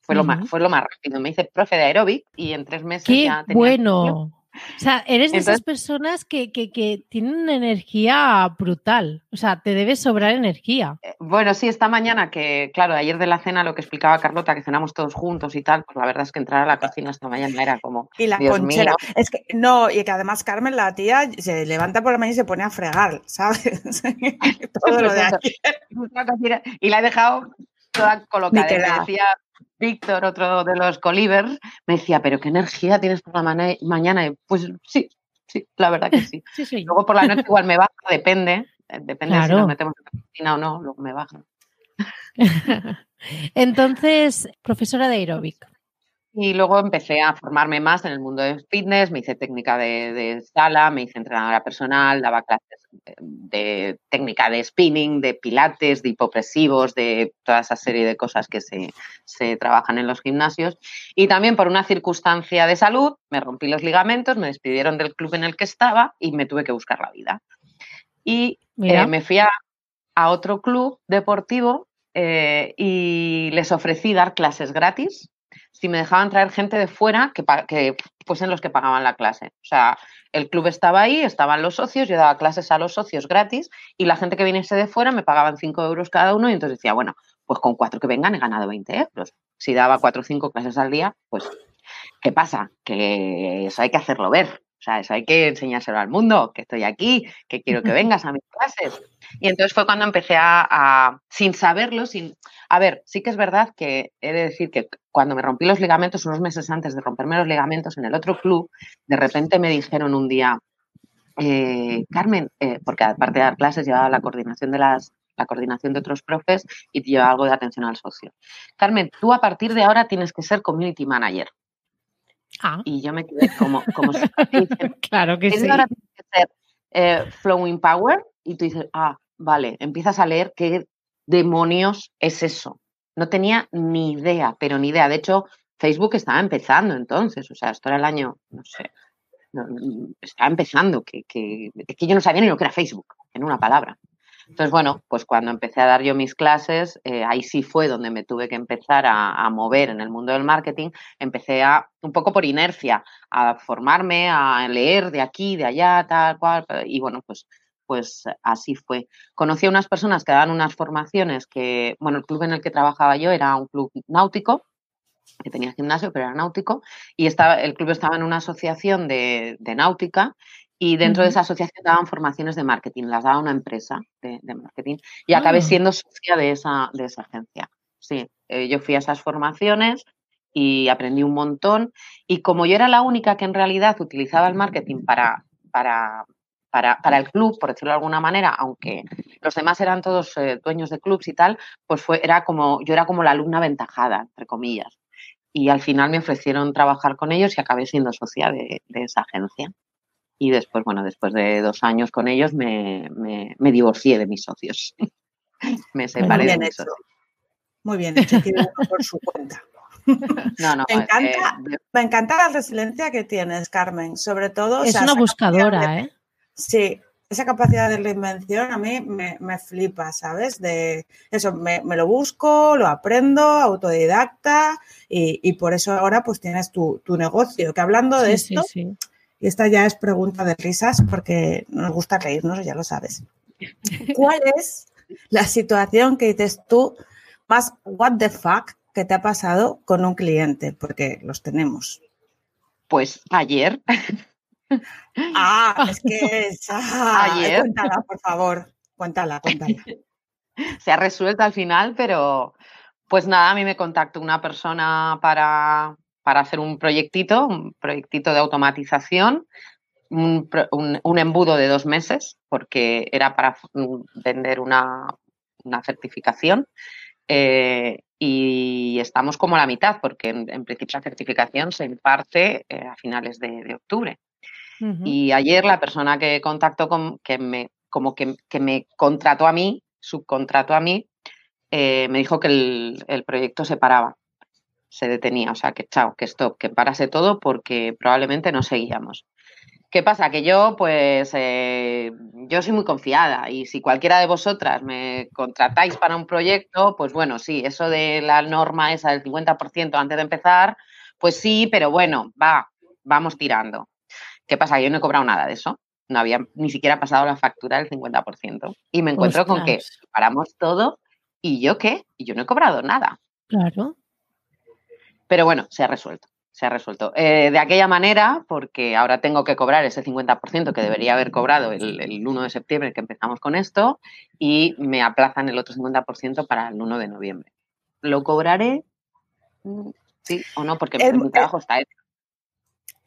Fue, lo, más, fue lo más rápido. Me hice profe de aeróbic y en tres meses ya tenía. Bueno. O sea, eres de esas personas que, tienen una energía brutal. O sea, te debe sobrar energía. Eh, bueno, sí, esta mañana que, claro, ayer de la cena lo que explicaba Carlota, que cenamos todos juntos y tal, pues la verdad es que entrar a la cocina esta mañana era como. Y la Dios conchera. Es que, no, y que además Carmen, la tía, se levanta por la mañana y se pone a fregar, ¿sabes? [LAUGHS] Todo [LAUGHS] lo de aquí. Y la he dejado toda colocada. decía, Víctor, otro de los colivers, me decía, pero qué energía tienes por la mañana. pues sí, sí, la verdad que [LAUGHS] sí. Luego por la noche igual me baja, depende, eh, depende si nos metemos en la cocina o no, luego me baja. [LAUGHS] Entonces, profesora de aeróbic. Y luego empecé a formarme más en el mundo del fitness, me hice técnica de, sala, me hice entrenadora personal, daba clases de técnica de spinning, de pilates, de hipopresivos, de toda esa serie de cosas que se, se, trabajan en los gimnasios. Y también por una circunstancia de salud, me rompí los ligamentos, me despidieron del club en el que estaba y me tuve que buscar la vida. Y eh, me fui a, otro club deportivo eh, y les ofrecí dar clases gratis si me dejaban traer gente de fuera que, que fuesen los que pagaban la clase. O sea, el club estaba ahí, estaban los socios, yo daba clases a los socios gratis y la gente que viniese de fuera me pagaban 5 euros cada uno y entonces decía, bueno, pues con cuatro que vengan he ganado 20 euros. Si daba cuatro o cinco clases al día, pues, ¿qué pasa? Que eso hay que hacerlo ver. O sea, eso hay que enseñárselo al mundo, que estoy aquí, que quiero que vengas a mis [LAUGHS] clases. Y entonces fue cuando empecé a, sin saberlo, sin... A ver, sí que es verdad que he de decir que cuando me rompí los ligamentos, unos meses antes de romperme los ligamentos en el otro club, de repente me dijeron un día, eh, Carmen, eh, porque aparte de dar clases llevaba la coordinación de las la coordinación de otros profes y llevaba algo de atención al socio. Carmen, tú a partir de ahora tienes que ser community manager. Ah. Y yo me quedé como, como [LAUGHS] claro que sí. Ahora tienes que ser eh, Flowing Power y tú dices, ah, vale, empiezas a leer qué demonios es eso. No tenía ni idea, pero ni idea. De hecho, Facebook estaba empezando entonces, o sea, esto era el año, no sé, estaba empezando, que, que, que yo no sabía ni lo que era Facebook, en una palabra. Entonces, bueno, pues cuando empecé a dar yo mis clases, eh, ahí sí fue donde me tuve que empezar a, mover en el mundo del marketing. Empecé a, un poco por inercia, a formarme, a leer de aquí, de allá, tal cual. Y bueno, pues, pues así fue. Conocí a unas personas que daban unas formaciones que, bueno, el club en el que trabajaba yo era un club náutico, que tenía gimnasio, pero era náutico, y estaba, el club estaba en una asociación de, de náutica y dentro de esa asociación daban formaciones de marketing, las daba una empresa de, marketing y acabé ah. siendo socia de esa, de esa agencia. Sí, eh, yo fui a esas formaciones y aprendí un montón y como yo era la única que en realidad utilizaba el marketing para, para para, para, el club, por decirlo de alguna manera, aunque los demás eran todos eh, dueños de clubs y tal, pues fue, era como, yo era como la alumna aventajada, entre comillas. Y al final me ofrecieron trabajar con ellos y acabé siendo socia de, de esa agencia. Y después, bueno, después de dos años con ellos me, me, me divorcié de mis socios. [LAUGHS] me separé de mis socios. Muy bien hecho, por su cuenta. [LAUGHS] No, no, [LAUGHS] me, encanta, eh, me encanta la resiliencia que tienes, Carmen. Sobre todo. Es o sea, una buscadora, de, ¿eh? Sí, esa capacidad de reinvención a mí me, me flipa, ¿sabes? De eso, me, me, lo busco, lo aprendo, autodidacta, y, y, por eso ahora pues tienes tu, tu negocio. Que hablando de sí, esto, sí, sí. Y esta ya es pregunta de risas porque nos gusta reírnos, ya lo sabes. [LAUGHS] ¿Cuál es la situación que dices tú más what the fuck que te ha pasado con un cliente? Porque los tenemos. Pues ayer. [LAUGHS] Ah, es que es, ah, ayer. Cuéntala, por favor. Cuéntala, cuéntala. [LAUGHS] Se ha resuelto al final, pero pues nada, a mí me contactó una persona para, para hacer un proyectito, un proyectito de automatización, un, un, un, embudo de dos meses, porque era para vender una, una certificación. Eh, y estamos como a la mitad, porque en, en principio la certificación se imparte eh, a finales de, de octubre. Uh -huh. Y ayer la persona que contactó con, que me, como que, que, me contrató a mí, subcontrató a mí, eh, me dijo que el, el, proyecto se paraba, se detenía, o sea, que chao, que stop, que parase todo porque probablemente no seguíamos. ¿Qué pasa? Que yo, pues, eh, yo soy muy confiada y si cualquiera de vosotras me contratáis para un proyecto, pues bueno, sí, eso de la norma esa del 50% antes de empezar, pues sí, pero bueno, va, vamos tirando. ¿Qué pasa? Yo no he cobrado nada de eso. No había ni siquiera pasado la factura del 50%. Y me encuentro Ostras. con que paramos todo y yo qué? Y yo no he cobrado nada. Claro. Pero bueno, se ha resuelto se ha resuelto. Eh, de aquella manera, porque ahora tengo que cobrar ese 50% que debería haber cobrado el, el, 1 de septiembre que empezamos con esto y me aplazan el otro 50% para el 1 de noviembre. ¿Lo cobraré? Mm, sí o no, porque el, mi trabajo está hecho.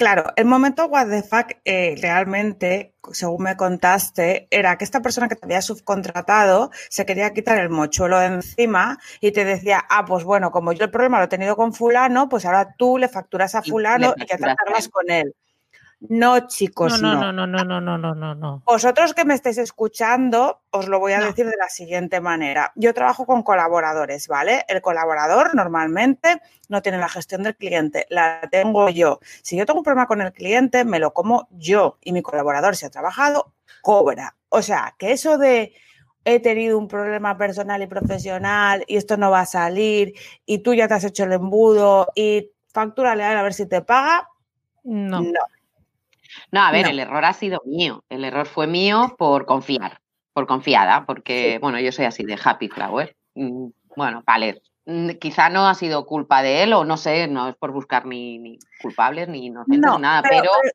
Claro, el momento what the fuck eh, realmente, según me contaste, era que esta persona que te había subcontratado se quería quitar el mochuelo de encima y te decía, ah, pues bueno, como yo el problema lo he tenido con fulano, pues ahora tú le facturas a fulano y, y que tratarlas con él. No, chicos, no. No, no, no, no, no, no, no, no. Vosotros que me estáis escuchando, os lo voy a no. decir de la siguiente manera. Yo trabajo con colaboradores, ¿vale? El colaborador normalmente no tiene la gestión del cliente, la tengo yo. Si yo tengo un problema con el cliente, me lo como yo y mi colaborador, si ha trabajado, cobra. O sea, que eso de he tenido un problema personal y profesional y esto no va a salir y tú ya te has hecho el embudo y factúrale a él a ver si te paga, no. no. No, a ver, no. el error ha sido mío. El error fue mío por confiar, por confiada, porque, sí. bueno, yo soy así de happy flower. Mm, bueno, vale, mm, quizá no ha sido culpa de él o no sé, no es por buscar ni, ni culpables ni inocentes no, nada, pero, pero,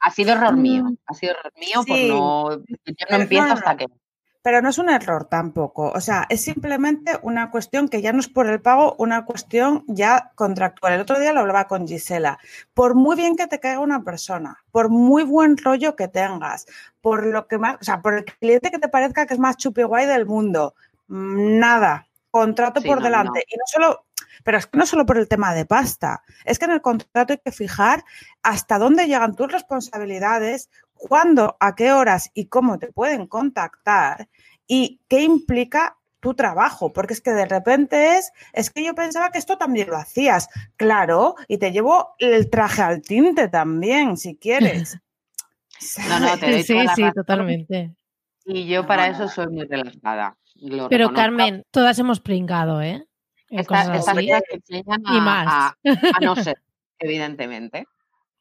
ha sido error mío. Mm, ha sido error mío sí. por no. Yo no empiezo hasta que pero no es un error tampoco. O sea, es simplemente una cuestión que ya no es por el pago, una cuestión ya contractual. El otro día lo hablaba con Gisela. Por muy bien que te caiga una persona, por muy buen rollo que tengas, por lo que más, o sea, por el cliente que te parezca que es más chupi guay del mundo, mm, nada. Contrato sí, por no, delante. No. Y no solo, pero es que no solo por el tema de pasta, es que en el contrato hay que fijar hasta dónde llegan tus responsabilidades, cuándo, a qué horas y cómo te pueden contactar y qué implica tu trabajo, porque es que de repente es, es que yo pensaba que esto también lo hacías, claro, y te llevo el traje al tinte también, si quieres. [LAUGHS] no, no, te doy sí, sí, totalmente. Y yo para eso soy muy relajada. Lo Pero reconozco. Carmen, todas hemos pringado, ¿eh? Estas esta que enseñan a, y más. A, a no [LAUGHS] ser, evidentemente.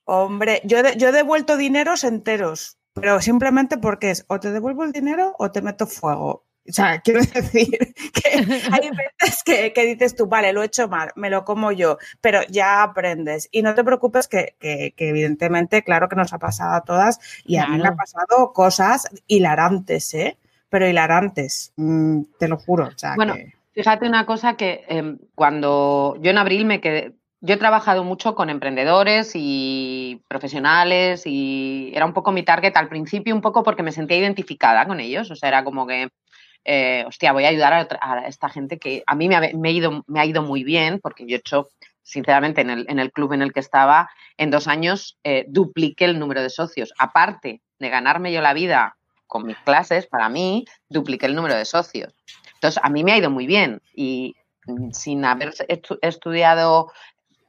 Hombre, yo, de, yo he devuelto dineros enteros, pero simplemente porque es o te devuelvo el dinero o te meto fuego. O sea, [LAUGHS] quiero decir que hay [LAUGHS] veces que, que, dices tú, vale, lo he hecho mal, me lo como yo, pero ya aprendes. Y no te preocupes que, que, que evidentemente, claro que nos ha pasado a todas y a mí me ha pasado cosas hilarantes, ¿eh? Pero hilarantes, mm, te lo juro. O sea, bueno, fíjate una cosa que eh, cuando yo en abril me quedé, yo he trabajado mucho con emprendedores y profesionales y era un poco mi target al principio, un poco porque me sentía identificada con ellos. O sea, era como que, eh, hostia, voy a ayudar a, esta gente que a mí me ha, ido, me ha ido muy bien porque yo he hecho, sinceramente, en el, en el club en el que estaba, en dos años eh, dupliqué el número de socios. Aparte de ganarme yo la vida con mis clases, para mí, dupliqué el número de socios. Entonces, a mí me ha ido muy bien y sin haber estudiado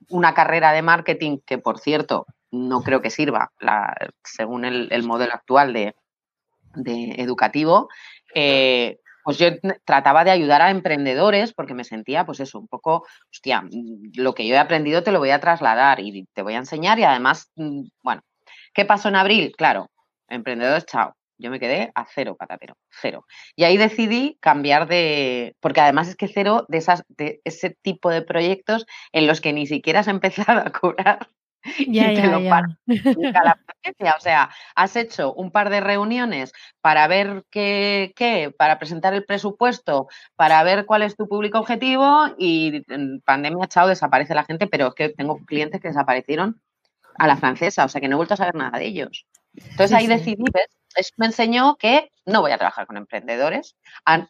una carrera de marketing que, por cierto, no creo que sirva según el, modelo actual de, educativo, eh, pues yo trataba de ayudar a emprendedores porque me sentía, pues eso, un poco, hostia, lo que yo he aprendido te lo voy a trasladar y te voy a enseñar y además, mm, bueno, ¿qué pasó en abril? Claro, emprendedores, chao. Yo me quedé a cero patatero, cero. Y ahí decidí cambiar de, porque además es que cero de, esas, de ese tipo de proyectos en los que ni siquiera has [LAUGHS] empezado a curar ya, ya, lo ya. [LAUGHS] O sea, has hecho un par de reuniones para ver qué, qué, para presentar el presupuesto, para ver cuál es tu público objetivo y en pandemia, chao, desaparece la gente, pero es que tengo clientes que desaparecieron a la francesa, o sea que no he vuelto a saber nada de ellos. Entonces ahí decidí, ¿ves? me enseñó que no voy a trabajar con emprendedores,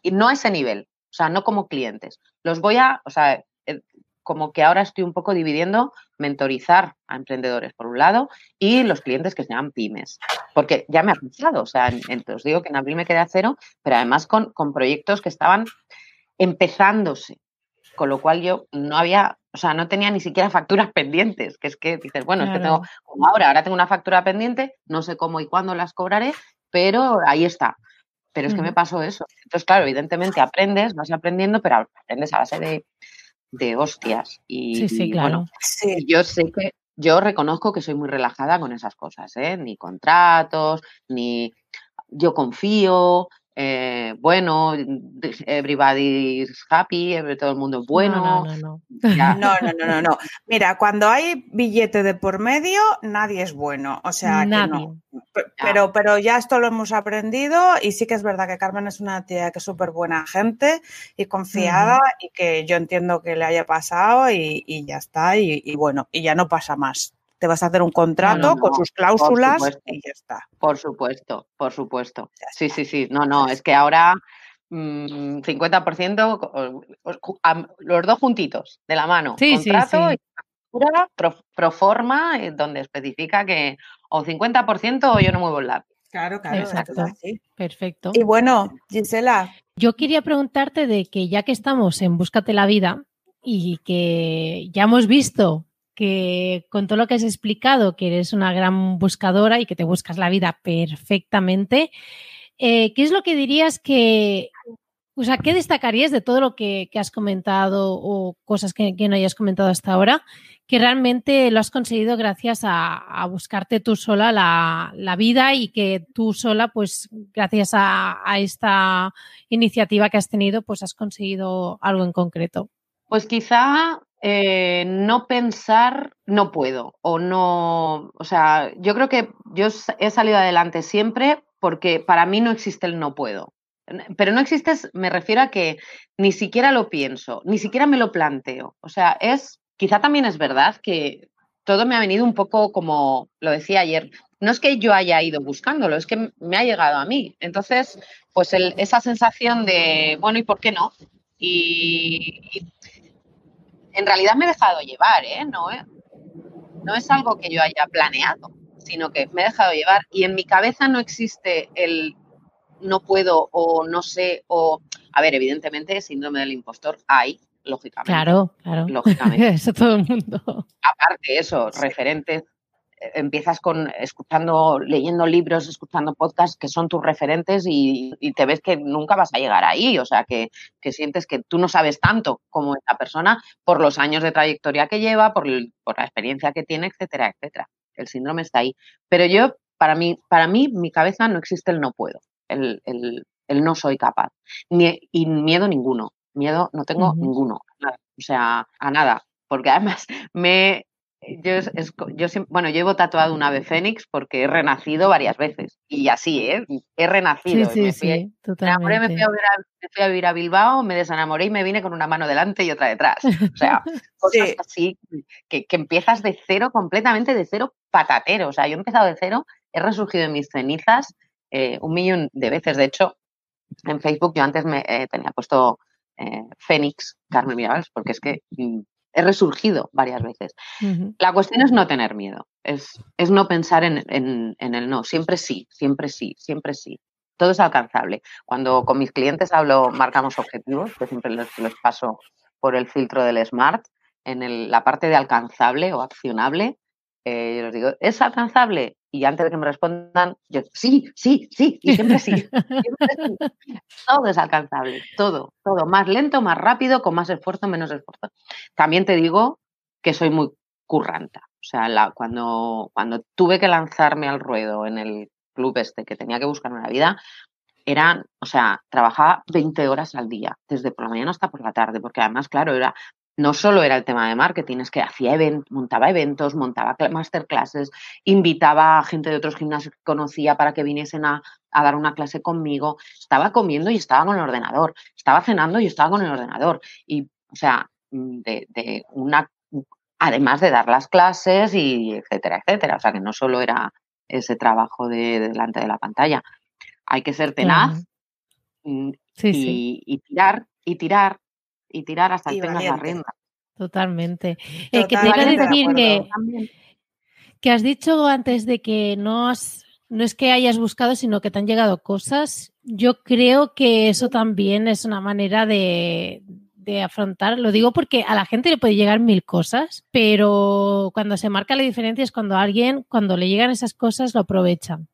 y no a ese nivel, o sea, no como clientes. Los voy a, o sea, eh, como que ahora estoy un poco dividiendo mentorizar a emprendedores por un lado y los clientes que se llaman pymes, porque ya me ha pasado, o sea, os digo que en abril me quedé a cero, pero además con, con proyectos que estaban empezándose, con lo cual yo no había, o sea, no tenía ni siquiera facturas pendientes, que es que dices, bueno, es que tengo, como ahora, ahora tengo una factura pendiente, no sé cómo y cuándo las cobraré, pero ahí está. Pero es que me pasó eso. Entonces, claro, evidentemente aprendes, vas aprendiendo, pero aprendes a base de, hostias. Y, sí, sí, claro. sí. yo sé que, yo reconozco que soy muy relajada con esas cosas, ¿eh? Ni contratos, ni yo confío, eh, bueno, everybody's happy, todo el mundo es bueno. No, no, no. No, no, no, no, Mira, cuando hay billete de por medio, nadie es bueno. O sea, nadie. Pero, pero ya esto lo hemos aprendido y sí que es verdad que Carmen es una tía que es súper buena gente y confiada y que yo entiendo que le haya pasado y, ya está. y bueno, y ya no pasa más te vas a hacer un contrato con sus cláusulas y ya está. Por supuesto, por supuesto. Sí, sí, sí. No, no, es que ahora 50%, mm, los dos juntitos, de la mano. Sí, contrato y pro, forma, eh, donde especifica que o 50% o yo no muevo el lápiz. Claro, claro, Exacto. Perfecto. Y bueno, Gisela. Yo quería preguntarte de que ya que estamos en Búscate la Vida y que ya hemos visto que con todo lo que has explicado, que eres una gran buscadora y que te buscas la vida perfectamente, eh, ¿qué es lo que dirías que, o sea, qué destacarías de todo lo que, has comentado o cosas que, no hayas comentado hasta ahora, que realmente lo has conseguido gracias a, buscarte tú sola la, vida y que tú sola, pues gracias a, a esta iniciativa que has tenido, pues has conseguido algo en concreto? Pues quizá eh, no pensar no puedo o no, o sea, yo creo que yo he salido adelante siempre porque para mí no existe el no puedo. Pero no existe, me refiero a que ni siquiera lo pienso, ni siquiera me lo planteo. O sea, es, quizá también es verdad que todo me ha venido un poco como lo decía ayer, no es que yo haya ido buscándolo, es que me ha llegado a mí. Entonces, pues esa sensación de, bueno, ¿y por qué no? y, en realidad me he dejado llevar, ¿eh? No, no es algo que yo haya planeado, sino que me he dejado llevar y en mi cabeza no existe el no puedo o no sé o, a ver, evidentemente síndrome del impostor hay, lógicamente. Claro, claro. Lógicamente. [LAUGHS] eso todo el mundo. Aparte eso, referentes empiezas con escuchando, leyendo libros, escuchando podcasts que son tus referentes y, te ves que nunca vas a llegar ahí. O sea, que, sientes que tú no sabes tanto como esa persona por los años de trayectoria que lleva, por, la experiencia que tiene, etcétera, etcétera. El síndrome está ahí. Pero yo, para mí, para mí, mi cabeza no existe el no puedo, el, no soy capaz. Ni, y miedo ninguno. Miedo no tengo ninguno. O sea, a nada. Porque además [LAUGHS] me yo, yo bueno, llevo tatuado un ave fénix porque he renacido varias veces. Y así, ¿eh? He renacido. Sí, sí, sí, totalmente. Me, fui a fui a vivir a Bilbao, me desenamoré y me vine con una mano delante y otra detrás. O sea, [LAUGHS] cosas así que, que, empiezas de cero, completamente de cero patatero. O sea, yo he empezado de cero, he resurgido en mis cenizas eh, un millón de veces. De hecho, en Facebook yo antes me eh, tenía puesto eh, Fénix Carmen Mirabales, porque es que mm, he resurgido varias veces. La cuestión es no tener miedo, es, es no pensar en, el no, siempre sí, siempre sí, siempre sí. Todo es alcanzable. Cuando con mis clientes hablo, marcamos objetivos, que siempre les, paso por el filtro del SMART, en la parte de alcanzable o accionable, eh, yo les digo, ¿es alcanzable? Y antes de que me respondan, yo, sí, sí, sí, y siempre sí. todo es alcanzable, todo, todo. Más lento, más rápido, con más esfuerzo, menos esfuerzo. También te digo que soy muy curranta. O sea, cuando, cuando tuve que lanzarme al ruedo en el club este, que tenía que buscar una vida, eran, o sea, trabajaba 20 horas al día, desde por la mañana hasta por la tarde, porque además, claro, era no solo era el tema de marketing, es que hacía event, montaba eventos, montaba masterclasses, invitaba a gente de otros gimnasios que conocía para que viniesen a, dar una clase conmigo, estaba comiendo y estaba con el ordenador, estaba cenando y estaba con el ordenador. Y, o sea, mm, de, una, además de dar las clases y etcétera, etcétera. O sea, que no solo era ese trabajo de, delante de la pantalla. Hay que ser tenaz mm, y tirar, y tirar y tirar hasta que tengas la rienda. Totalmente. Eh, que te iba a decir que, que has dicho antes de que no has, no es que hayas buscado, sino que te han llegado cosas. Yo creo que eso también es una manera de, de afrontar. Lo digo porque a la gente le puede llegar mil cosas, pero cuando se marca la diferencia es cuando alguien, cuando le llegan esas cosas, lo aprovechan.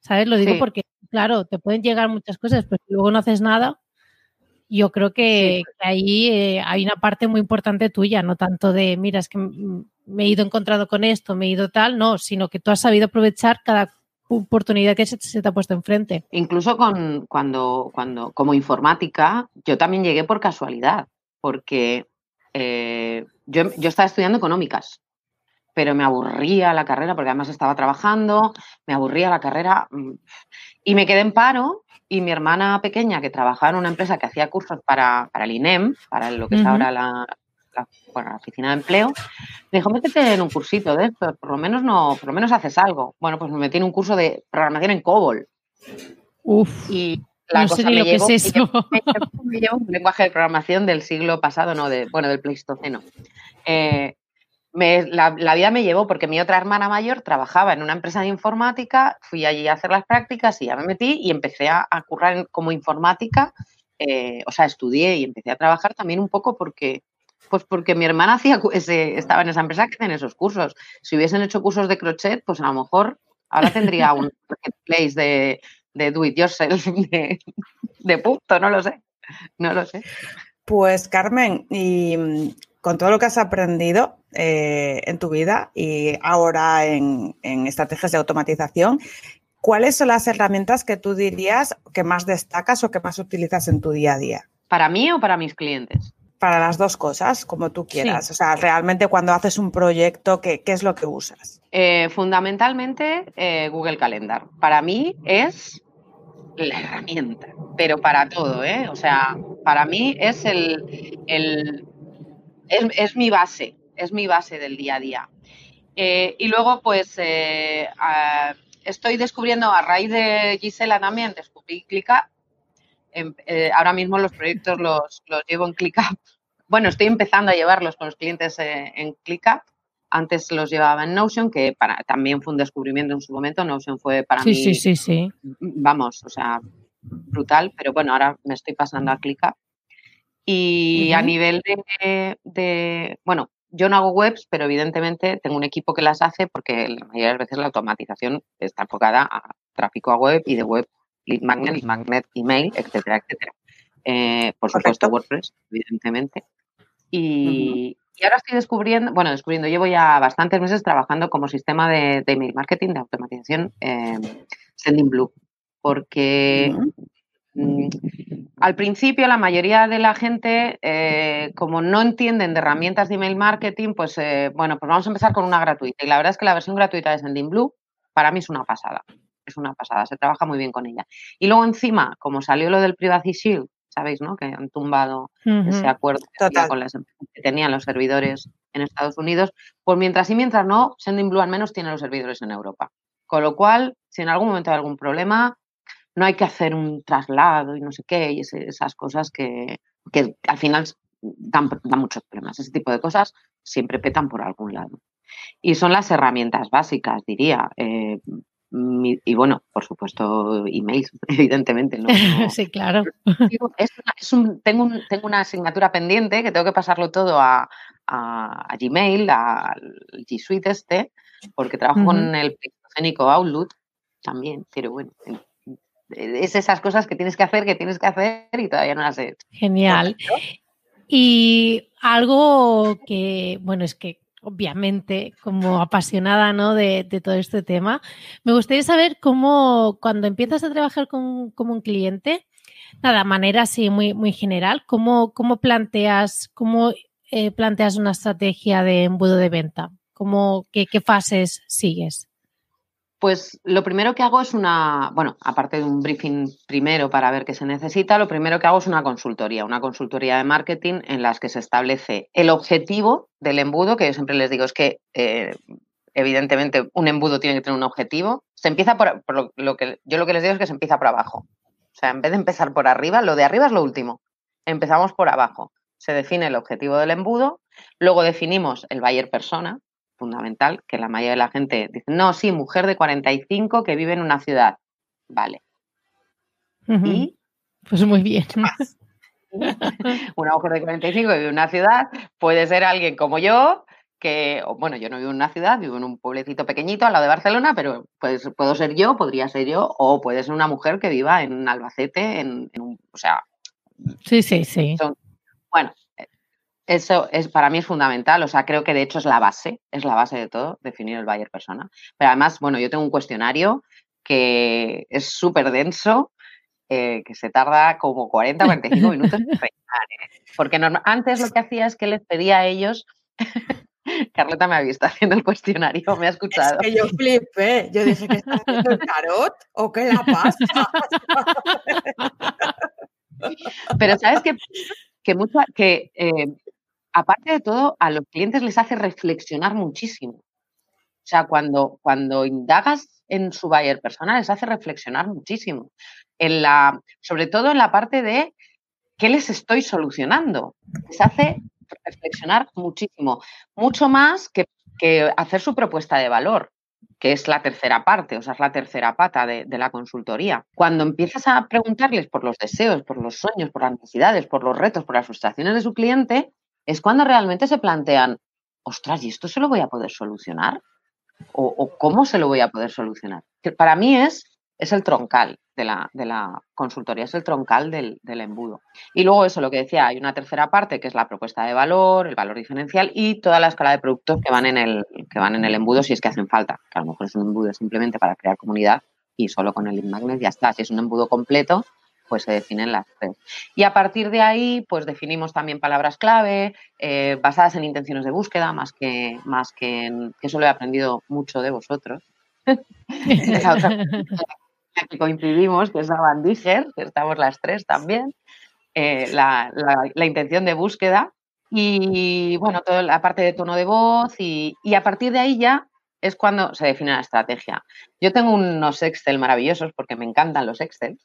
¿Sabes? Lo digo porque, claro, te pueden llegar muchas cosas, pero si luego no haces nada, yo creo que, ahí eh, hay una parte muy importante tuya, no tanto de, mira, es que me he ido encontrado con esto, me he ido tal, no, sino que tú has sabido aprovechar cada oportunidad que se, te ha puesto enfrente. Incluso con, cuando, cuando, como informática, yo también llegué por casualidad, porque eh, yo, yo estaba estudiando económicas, pero me aburría la carrera, porque además estaba trabajando, me aburría la carrera mm, y me quedé en paro y mi hermana pequeña, que trabajaba en una empresa que hacía cursos para, para el INEM, para lo que es ahora la, bueno, la oficina de empleo, me dijo, métete en un cursito de esto, por lo menos no, por lo menos haces algo. Bueno, pues me metí en un curso de programación en COBOL. Uf. Y la cosa me, llevó, me, llevó, un lenguaje de programación del siglo pasado, no, de, bueno, del Pleistoceno. Eh, la, vida me llevó porque mi otra hermana mayor trabajaba en una empresa de informática, fui allí a hacer las prácticas y ya me metí y empecé a, currar como informática, eh, o sea, estudié y empecé a trabajar también un poco porque, pues porque mi hermana [LAUGHS] hacía ese, estaba en esa empresa que hacen esos cursos. Si hubiesen hecho cursos de crochet, pues a lo mejor ahora tendría un [LAUGHS] marketplace de, de do it yourself [LAUGHS] de, de punto, no lo sé, no lo sé. Pues Carmen, y con todo lo que has aprendido eh, en tu vida y ahora en, estrategias de automatización, ¿cuáles son las herramientas que tú dirías que más destacas o que más utilizas en tu día a día? ¿Para mí o para mis clientes? Para las dos cosas, como tú quieras. O sea, realmente cuando haces un proyecto, ¿qué, es lo que usas? Eh, fundamentalmente eh, Google Calendar. Para mí es la herramienta, pero para todo, ¿eh? O sea, para mí es el, el es, mi base, es mi base del día a día. Eh, y luego, pues, eh, estoy descubriendo, a raíz de Gisela también, descubrí ClickUp. Em, eh, ahora mismo los proyectos [LAUGHS] los, llevo en ClickUp. Bueno, estoy empezando a llevarlos con los clientes en ClickUp. Antes los llevaba en Notion, que para, también fue un descubrimiento en su momento. Notion fue para mí. Sí, sí, sí. Vamos, o sea, brutal. Pero bueno, ahora me estoy pasando a ClickUp. Y a nivel de, bueno, yo no hago webs, pero evidentemente tengo un equipo que las hace porque la mayoría de las veces la automatización está enfocada a tráfico a web y de web, lead magnet, lead magnet, email, etcétera, etcétera. Eh, por supuesto, WordPress, evidentemente. Y, ahora estoy descubriendo, bueno, descubriendo, llevo ya bastantes meses trabajando como sistema de, email marketing, de automatización, eh, Sending Blue, porque al principio la mayoría de la gente, eh, como no entienden de herramientas de email marketing, pues eh, bueno, pues vamos a empezar con una gratuita. Y la verdad es que la versión gratuita de Sendinblue para mí es una pasada. Es una pasada, se trabaja muy bien con ella. Y luego encima, como salió lo del Privacy Shield, sabéis, ¿no? Que han tumbado ese acuerdo que, con las que tenían los servidores en Estados Unidos, pues mientras y mientras no, Sendinblue al menos tiene los servidores en Europa. Con lo cual, si en algún momento hay algún problema, no hay que hacer un traslado y no sé qué, y esas cosas que, al final dan, muchos problemas. Ese tipo de cosas siempre petan por algún lado. Y son las herramientas básicas, diría. Eh, y bueno, por supuesto, emails, [LAUGHS] evidentemente. ¿no? [LAUGHS] sí, claro. tengo, tengo, una asignatura pendiente que tengo que pasarlo todo a, a, Gmail, al G Suite este, porque trabajo con el Pixogénico Outlook también, pero bueno, es esas cosas que tienes que hacer, que tienes que hacer y todavía no las he hecho. Genial. Y algo que, bueno, es que obviamente, como apasionada ¿no? de, todo este tema, me gustaría saber cómo, cuando empiezas a trabajar con, como un cliente, nada, manera así muy, muy general, cómo, cómo planteas, cómo eh, planteas una estrategia de embudo de venta, ¿Cómo, qué, qué fases sigues. Pues lo primero que hago es una, bueno, aparte de un briefing primero para ver qué se necesita, lo primero que hago es una consultoría, una consultoría de marketing en las que se establece el objetivo del embudo, que yo siempre les digo es que eh, evidentemente un embudo tiene que tener un objetivo. Se empieza por, lo, que yo lo que les digo es que se empieza por abajo. O sea, en vez de empezar por arriba, lo de arriba es lo último. Empezamos por abajo. Se define el objetivo del embudo, luego definimos el buyer persona, fundamental, que la mayoría de la gente dice, no, sí, mujer de 45 que vive en una ciudad. Vale. Y. Pues muy bien. [LAUGHS] [LAUGHS] una mujer de 45 que vive en una ciudad puede ser alguien como yo, que, bueno, yo no vivo en una ciudad, vivo en un pueblecito pequeñito al lado de Barcelona, pero pues, puedo ser yo, podría ser yo, o puede ser una mujer que viva en Albacete, en, un, o sea... Sí, sí, sí. bueno, eso es para mí es fundamental, o sea, creo que de hecho es la base, es la base de todo, definir el buyer persona. Pero además, bueno, yo tengo un cuestionario que es súper denso, eh, que se tarda como 40 o 45 minutos en rellenar. ¿eh? Porque antes lo que hacía es que les pedía a ellos [LAUGHS] Carlota me ha visto haciendo el cuestionario, me ha escuchado. Es que yo flipé, yo dije que está haciendo el tarot o qué la pasa. Pero sabes que, que, mucho, que eh, aparte de todo, a los clientes les hace reflexionar muchísimo. O sea, cuando, cuando indagas en su buyer persona, les hace reflexionar muchísimo. En la, sobre todo en la parte de qué les estoy solucionando. Les hace reflexionar muchísimo. Mucho más que, hacer su propuesta de valor que es la tercera parte, o sea, es la tercera pata de, de, la consultoría. Cuando empiezas a preguntarles por los deseos, por los sueños, por las necesidades, por los retos, por las frustraciones de su cliente, es cuando realmente se plantean, ostras, ¿y esto se lo voy a poder solucionar? ¿O, cómo se lo voy a poder solucionar? Que para mí es, es el troncal de la, de la consultoría, es el troncal del, embudo. Y luego eso, lo que decía, hay una tercera parte que es la propuesta de valor, el valor diferencial y toda la escala de productos que van en el, que van en el embudo si es que hacen falta. Que a lo mejor es un embudo simplemente para crear comunidad y solo con el lead magnet ya está. Si es un embudo completo, pues se definen las tres. Y a partir de ahí, pues definimos también palabras clave eh, basadas en intenciones de búsqueda, más que, más que en, que eso lo he aprendido mucho de vosotros. [LAUGHS] Esa otra que coincidimos, que es la Van que estamos las tres también, eh, la, intención de búsqueda y, bueno, toda la parte de tono de voz y, y a partir de ahí ya es cuando se define la estrategia. Yo tengo unos Excel maravillosos porque me encantan los Excel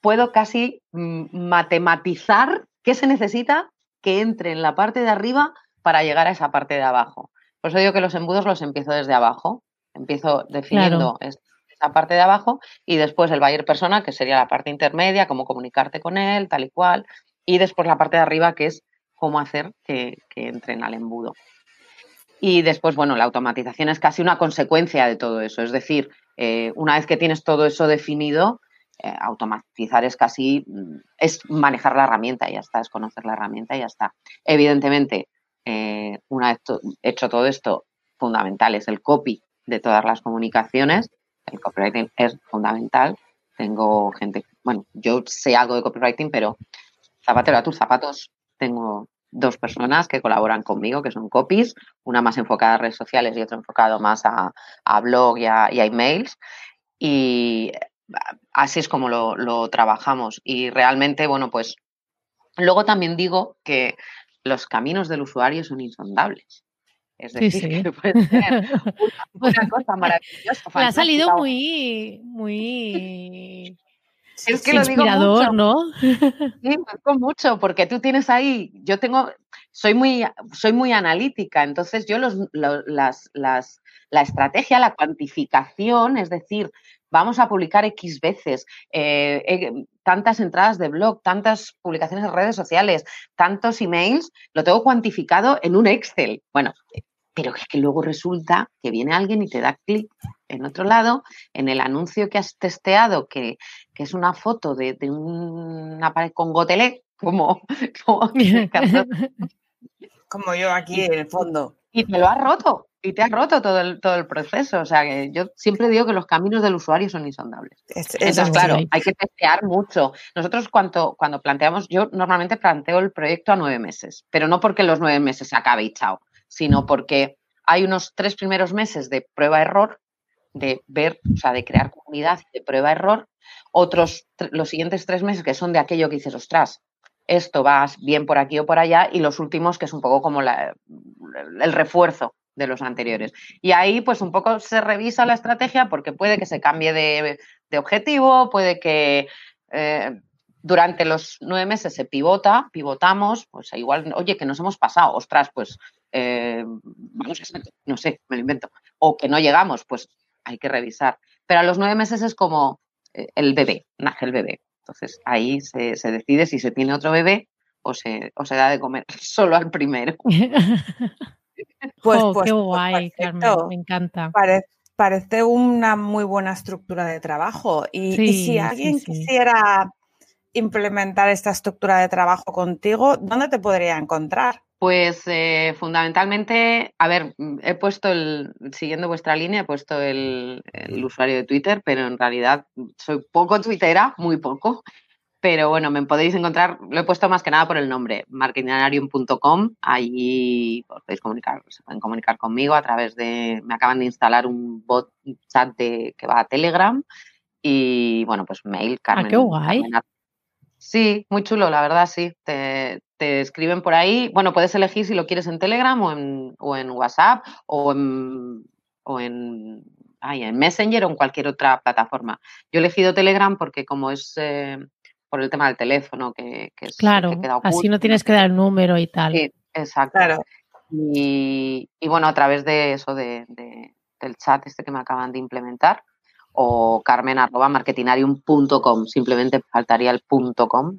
puedo casi mm, matematizar qué se necesita que entre en la parte de arriba para llegar a esa parte de abajo. Por eso digo que los embudos los empiezo desde abajo. Empiezo definiendo esa parte de abajo y después el buyer persona, que sería la parte intermedia, cómo comunicarte con él, tal y cual. Y después la parte de arriba, que es cómo hacer que, entren al embudo. Y después, bueno, la automatización es casi una consecuencia de todo eso. Es decir, eh, una vez que tienes todo eso definido, eh, automatizar es casi, mm, es manejar la herramienta y ya está, es conocer la herramienta y ya está. Evidentemente, eh, una vez hecho todo esto, fundamental es el copy de todas las comunicaciones. El copywriting es fundamental. Tengo gente bueno, yo sé algo de copywriting, pero zapatero a tus zapatos, tengo dos personas que colaboran conmigo, que son copies, una más enfocada a redes sociales y otra enfocado más a, blog y a, emails. Y así es como lo, trabajamos. Y realmente, bueno, pues luego también digo que los caminos del usuario son insondables. Es decir, que puede ser [LAUGHS] una, cosa maravillosa. ha salido muy, muy [LAUGHS] es que lo digo mucho. ¿no? [LAUGHS] Sí, con mucho, porque tú tienes ahí, yo tengo, soy muy, soy muy analítica, entonces yo los, las, las, la estrategia, la cuantificación, es decir, vamos a publicar X veces, eh, eh, tantas entradas de blog, tantas publicaciones en redes sociales, tantos emails, lo tengo cuantificado en un Excel. Bueno, pero es que luego resulta que viene alguien y te da clic en otro lado, en el anuncio que has testeado, que, es una foto de, una pared con gotelé, como, [LAUGHS] [LAUGHS] [LAUGHS] como, yo aquí en el fondo. Y te lo has roto, y te has roto todo el, todo el proceso. O sea, que yo siempre digo que los caminos del usuario son insondables. Entonces, claro, hay que testear mucho. Nosotros cuando, cuando planteamos, yo normalmente planteo el proyecto a nueve meses, pero no porque los nueve meses se acabe y chao sino porque hay unos tres primeros meses de prueba-error, de ver, o sea, de crear comunidad de prueba-error, otros, los siguientes tres meses que son de aquello que dices, ostras, esto va bien por aquí o por allá, y los últimos que es un poco como el refuerzo de los anteriores. Y ahí, pues un poco se revisa la estrategia porque puede que se cambie de, objetivo, puede que eh, durante los nueve meses se pivota, pivotamos, pues igual, oye, que nos hemos pasado, ostras, pues eh, vamos a no sé, me lo invento, o que no llegamos, pues hay que revisar. Pero a los nueve meses es como eh, el bebé, nace el bebé. Entonces ahí se, decide si se tiene otro bebé o se, o se da de comer [LAUGHS] solo al primero. [LAUGHS] pues, oh, pues, qué pues guay, Carmen, me encanta. Parece, una muy buena estructura de trabajo. Y, si alguien quisiera implementar esta estructura de trabajo contigo, ¿dónde te podría encontrar? Pues eh, fundamentalmente, a ver, he puesto el, siguiendo vuestra línea, he puesto el, usuario de Twitter, pero en realidad soy poco twittera, muy poco. Pero bueno, me podéis encontrar, lo he puesto más que nada por el nombre, marketinganarium.com. Allí podéis comunicar, se pueden comunicar conmigo a través de, me acaban de instalar un bot chat de, que va a Telegram y bueno, pues mail, ah, Carmen. qué guay. Sí, muy chulo, la verdad, sí. Te, escriben por ahí. Bueno, puedes elegir si lo quieres en Telegram o en, o en WhatsApp o en, o en, en Messenger o en cualquier otra plataforma. Yo he elegido Telegram porque como es eh, por el tema del teléfono que, que es claro, así no tienes que dar el número y tal. Sí, exacto. Y, bueno, a través de eso, de, del chat este que me acaban de implementar, o carmen arroba marketinarium.com. Simplemente faltaría el punto com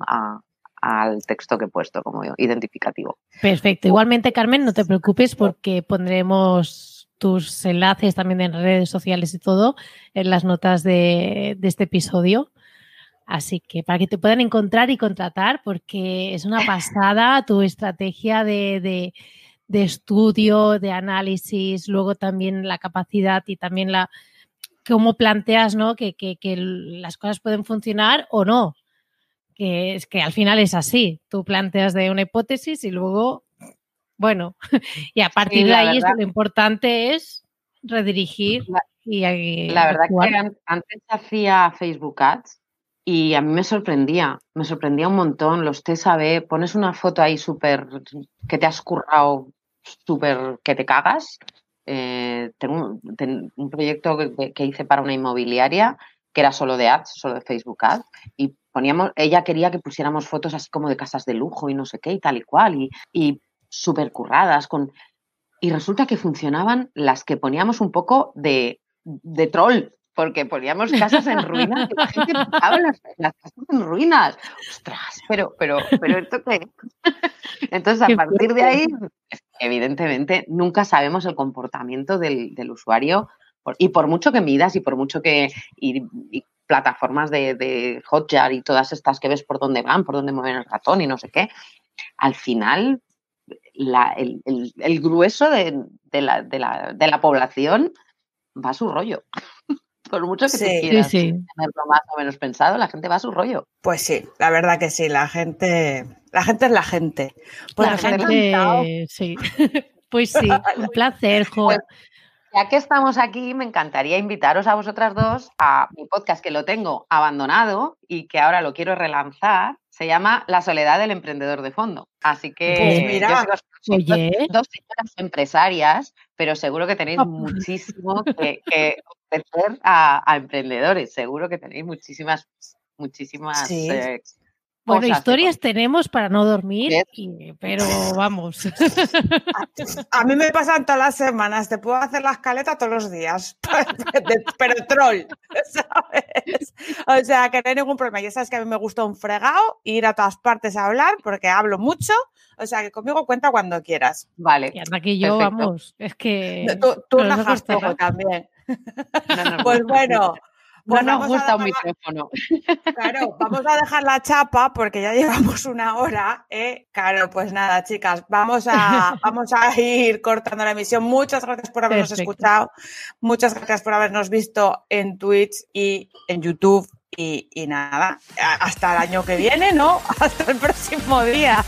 al texto que he puesto como identificativo. Perfecto. Igualmente, Carmen, no te preocupes porque pondremos tus enlaces también en redes sociales y todo en las notas de, este episodio. Así que para que te puedan encontrar y contratar, porque es una pasada tu estrategia de, de estudio, de análisis, luego también la capacidad y también la, cómo planteas ¿no? Que, las cosas pueden funcionar o no. Que es que al final es así. Tú planteas de una hipótesis y luego, bueno, [LAUGHS] y a partir de ahí lo importante es redirigir y, La verdad que antes hacía Facebook Ads y a mí me sorprendía, me sorprendía un montón. Los TSAB, pones una foto ahí súper que te has currado, súper que te cagas eh, tengo un, proyecto que, hice para una inmobiliaria que era solo de ads, solo de Facebook ads, y poníamos, ella quería que pusiéramos fotos así como de casas de lujo y no sé qué y tal y cual, y, y súper curradas, con, y resulta que funcionaban las que poníamos un poco de, de troll, porque poníamos casas en ruinas y la gente buscaba las, casas en ruinas. Ostras, pero, pero, pero esto qué. Entonces, a partir de ahí, evidentemente, nunca sabemos el comportamiento del, usuario y por mucho que midas y por mucho que y, plataformas de, de, Hotjar y todas estas que ves por dónde van, por dónde mueven el ratón y no sé qué, al final el, grueso de, la, de, la, población va a su rollo. Por mucho que Sí. tú quieras Sí, sí. tenerlo más o menos pensado, la gente va a su rollo. Pues sí, la verdad que sí, la gente, la gente es la gente. Pues la gente, encantado. sí. [LAUGHS] Pues sí, [LAUGHS] un placer, Jo. Pues, Ya que estamos aquí, me encantaría invitaros a vosotras dos a mi podcast que lo tengo abandonado y que ahora lo quiero relanzar. Se llama La soledad del emprendedor de fondo. Así que Pues yo mira, sois dos- señoras empresarias, pero seguro que tenéis Ah. muchísimo que, que ofrecer a, a emprendedores. Seguro que tenéis muchísimas, muchísimas Sí. eh, bueno, historias tenemos para no dormir, y- pero vamos. [LAUGHS] A mí me pasan todas las semanas, te puedo hacer la escaleta todos los días, [LAUGHS] De- pero troll, ¿sabes? O sea, que no hay ningún problema. Ya sabes que a mí me gusta un fregado, ir a todas partes a hablar, porque hablo mucho, o sea, que conmigo cuenta cuando quieras. Vale. Y anda que yo, Perfecto. vamos, es que. Tú, tú no nada. también. No nos Pues gusta. Bueno, No pues nos gusta un micrófono. Claro, [LAUGHS] vamos a dejar la chapa porque ya [LAUGHS] llevamos una hora. ¿eh? Claro, pues nada, chicas, vamos a, [LAUGHS] vamos a ir cortando la emisión. Muchas gracias por habernos Perfecto. escuchado. Muchas gracias por habernos visto en Twitch y en YouTube. Y, y nada, hasta el año que viene, ¿no? Hasta el próximo día.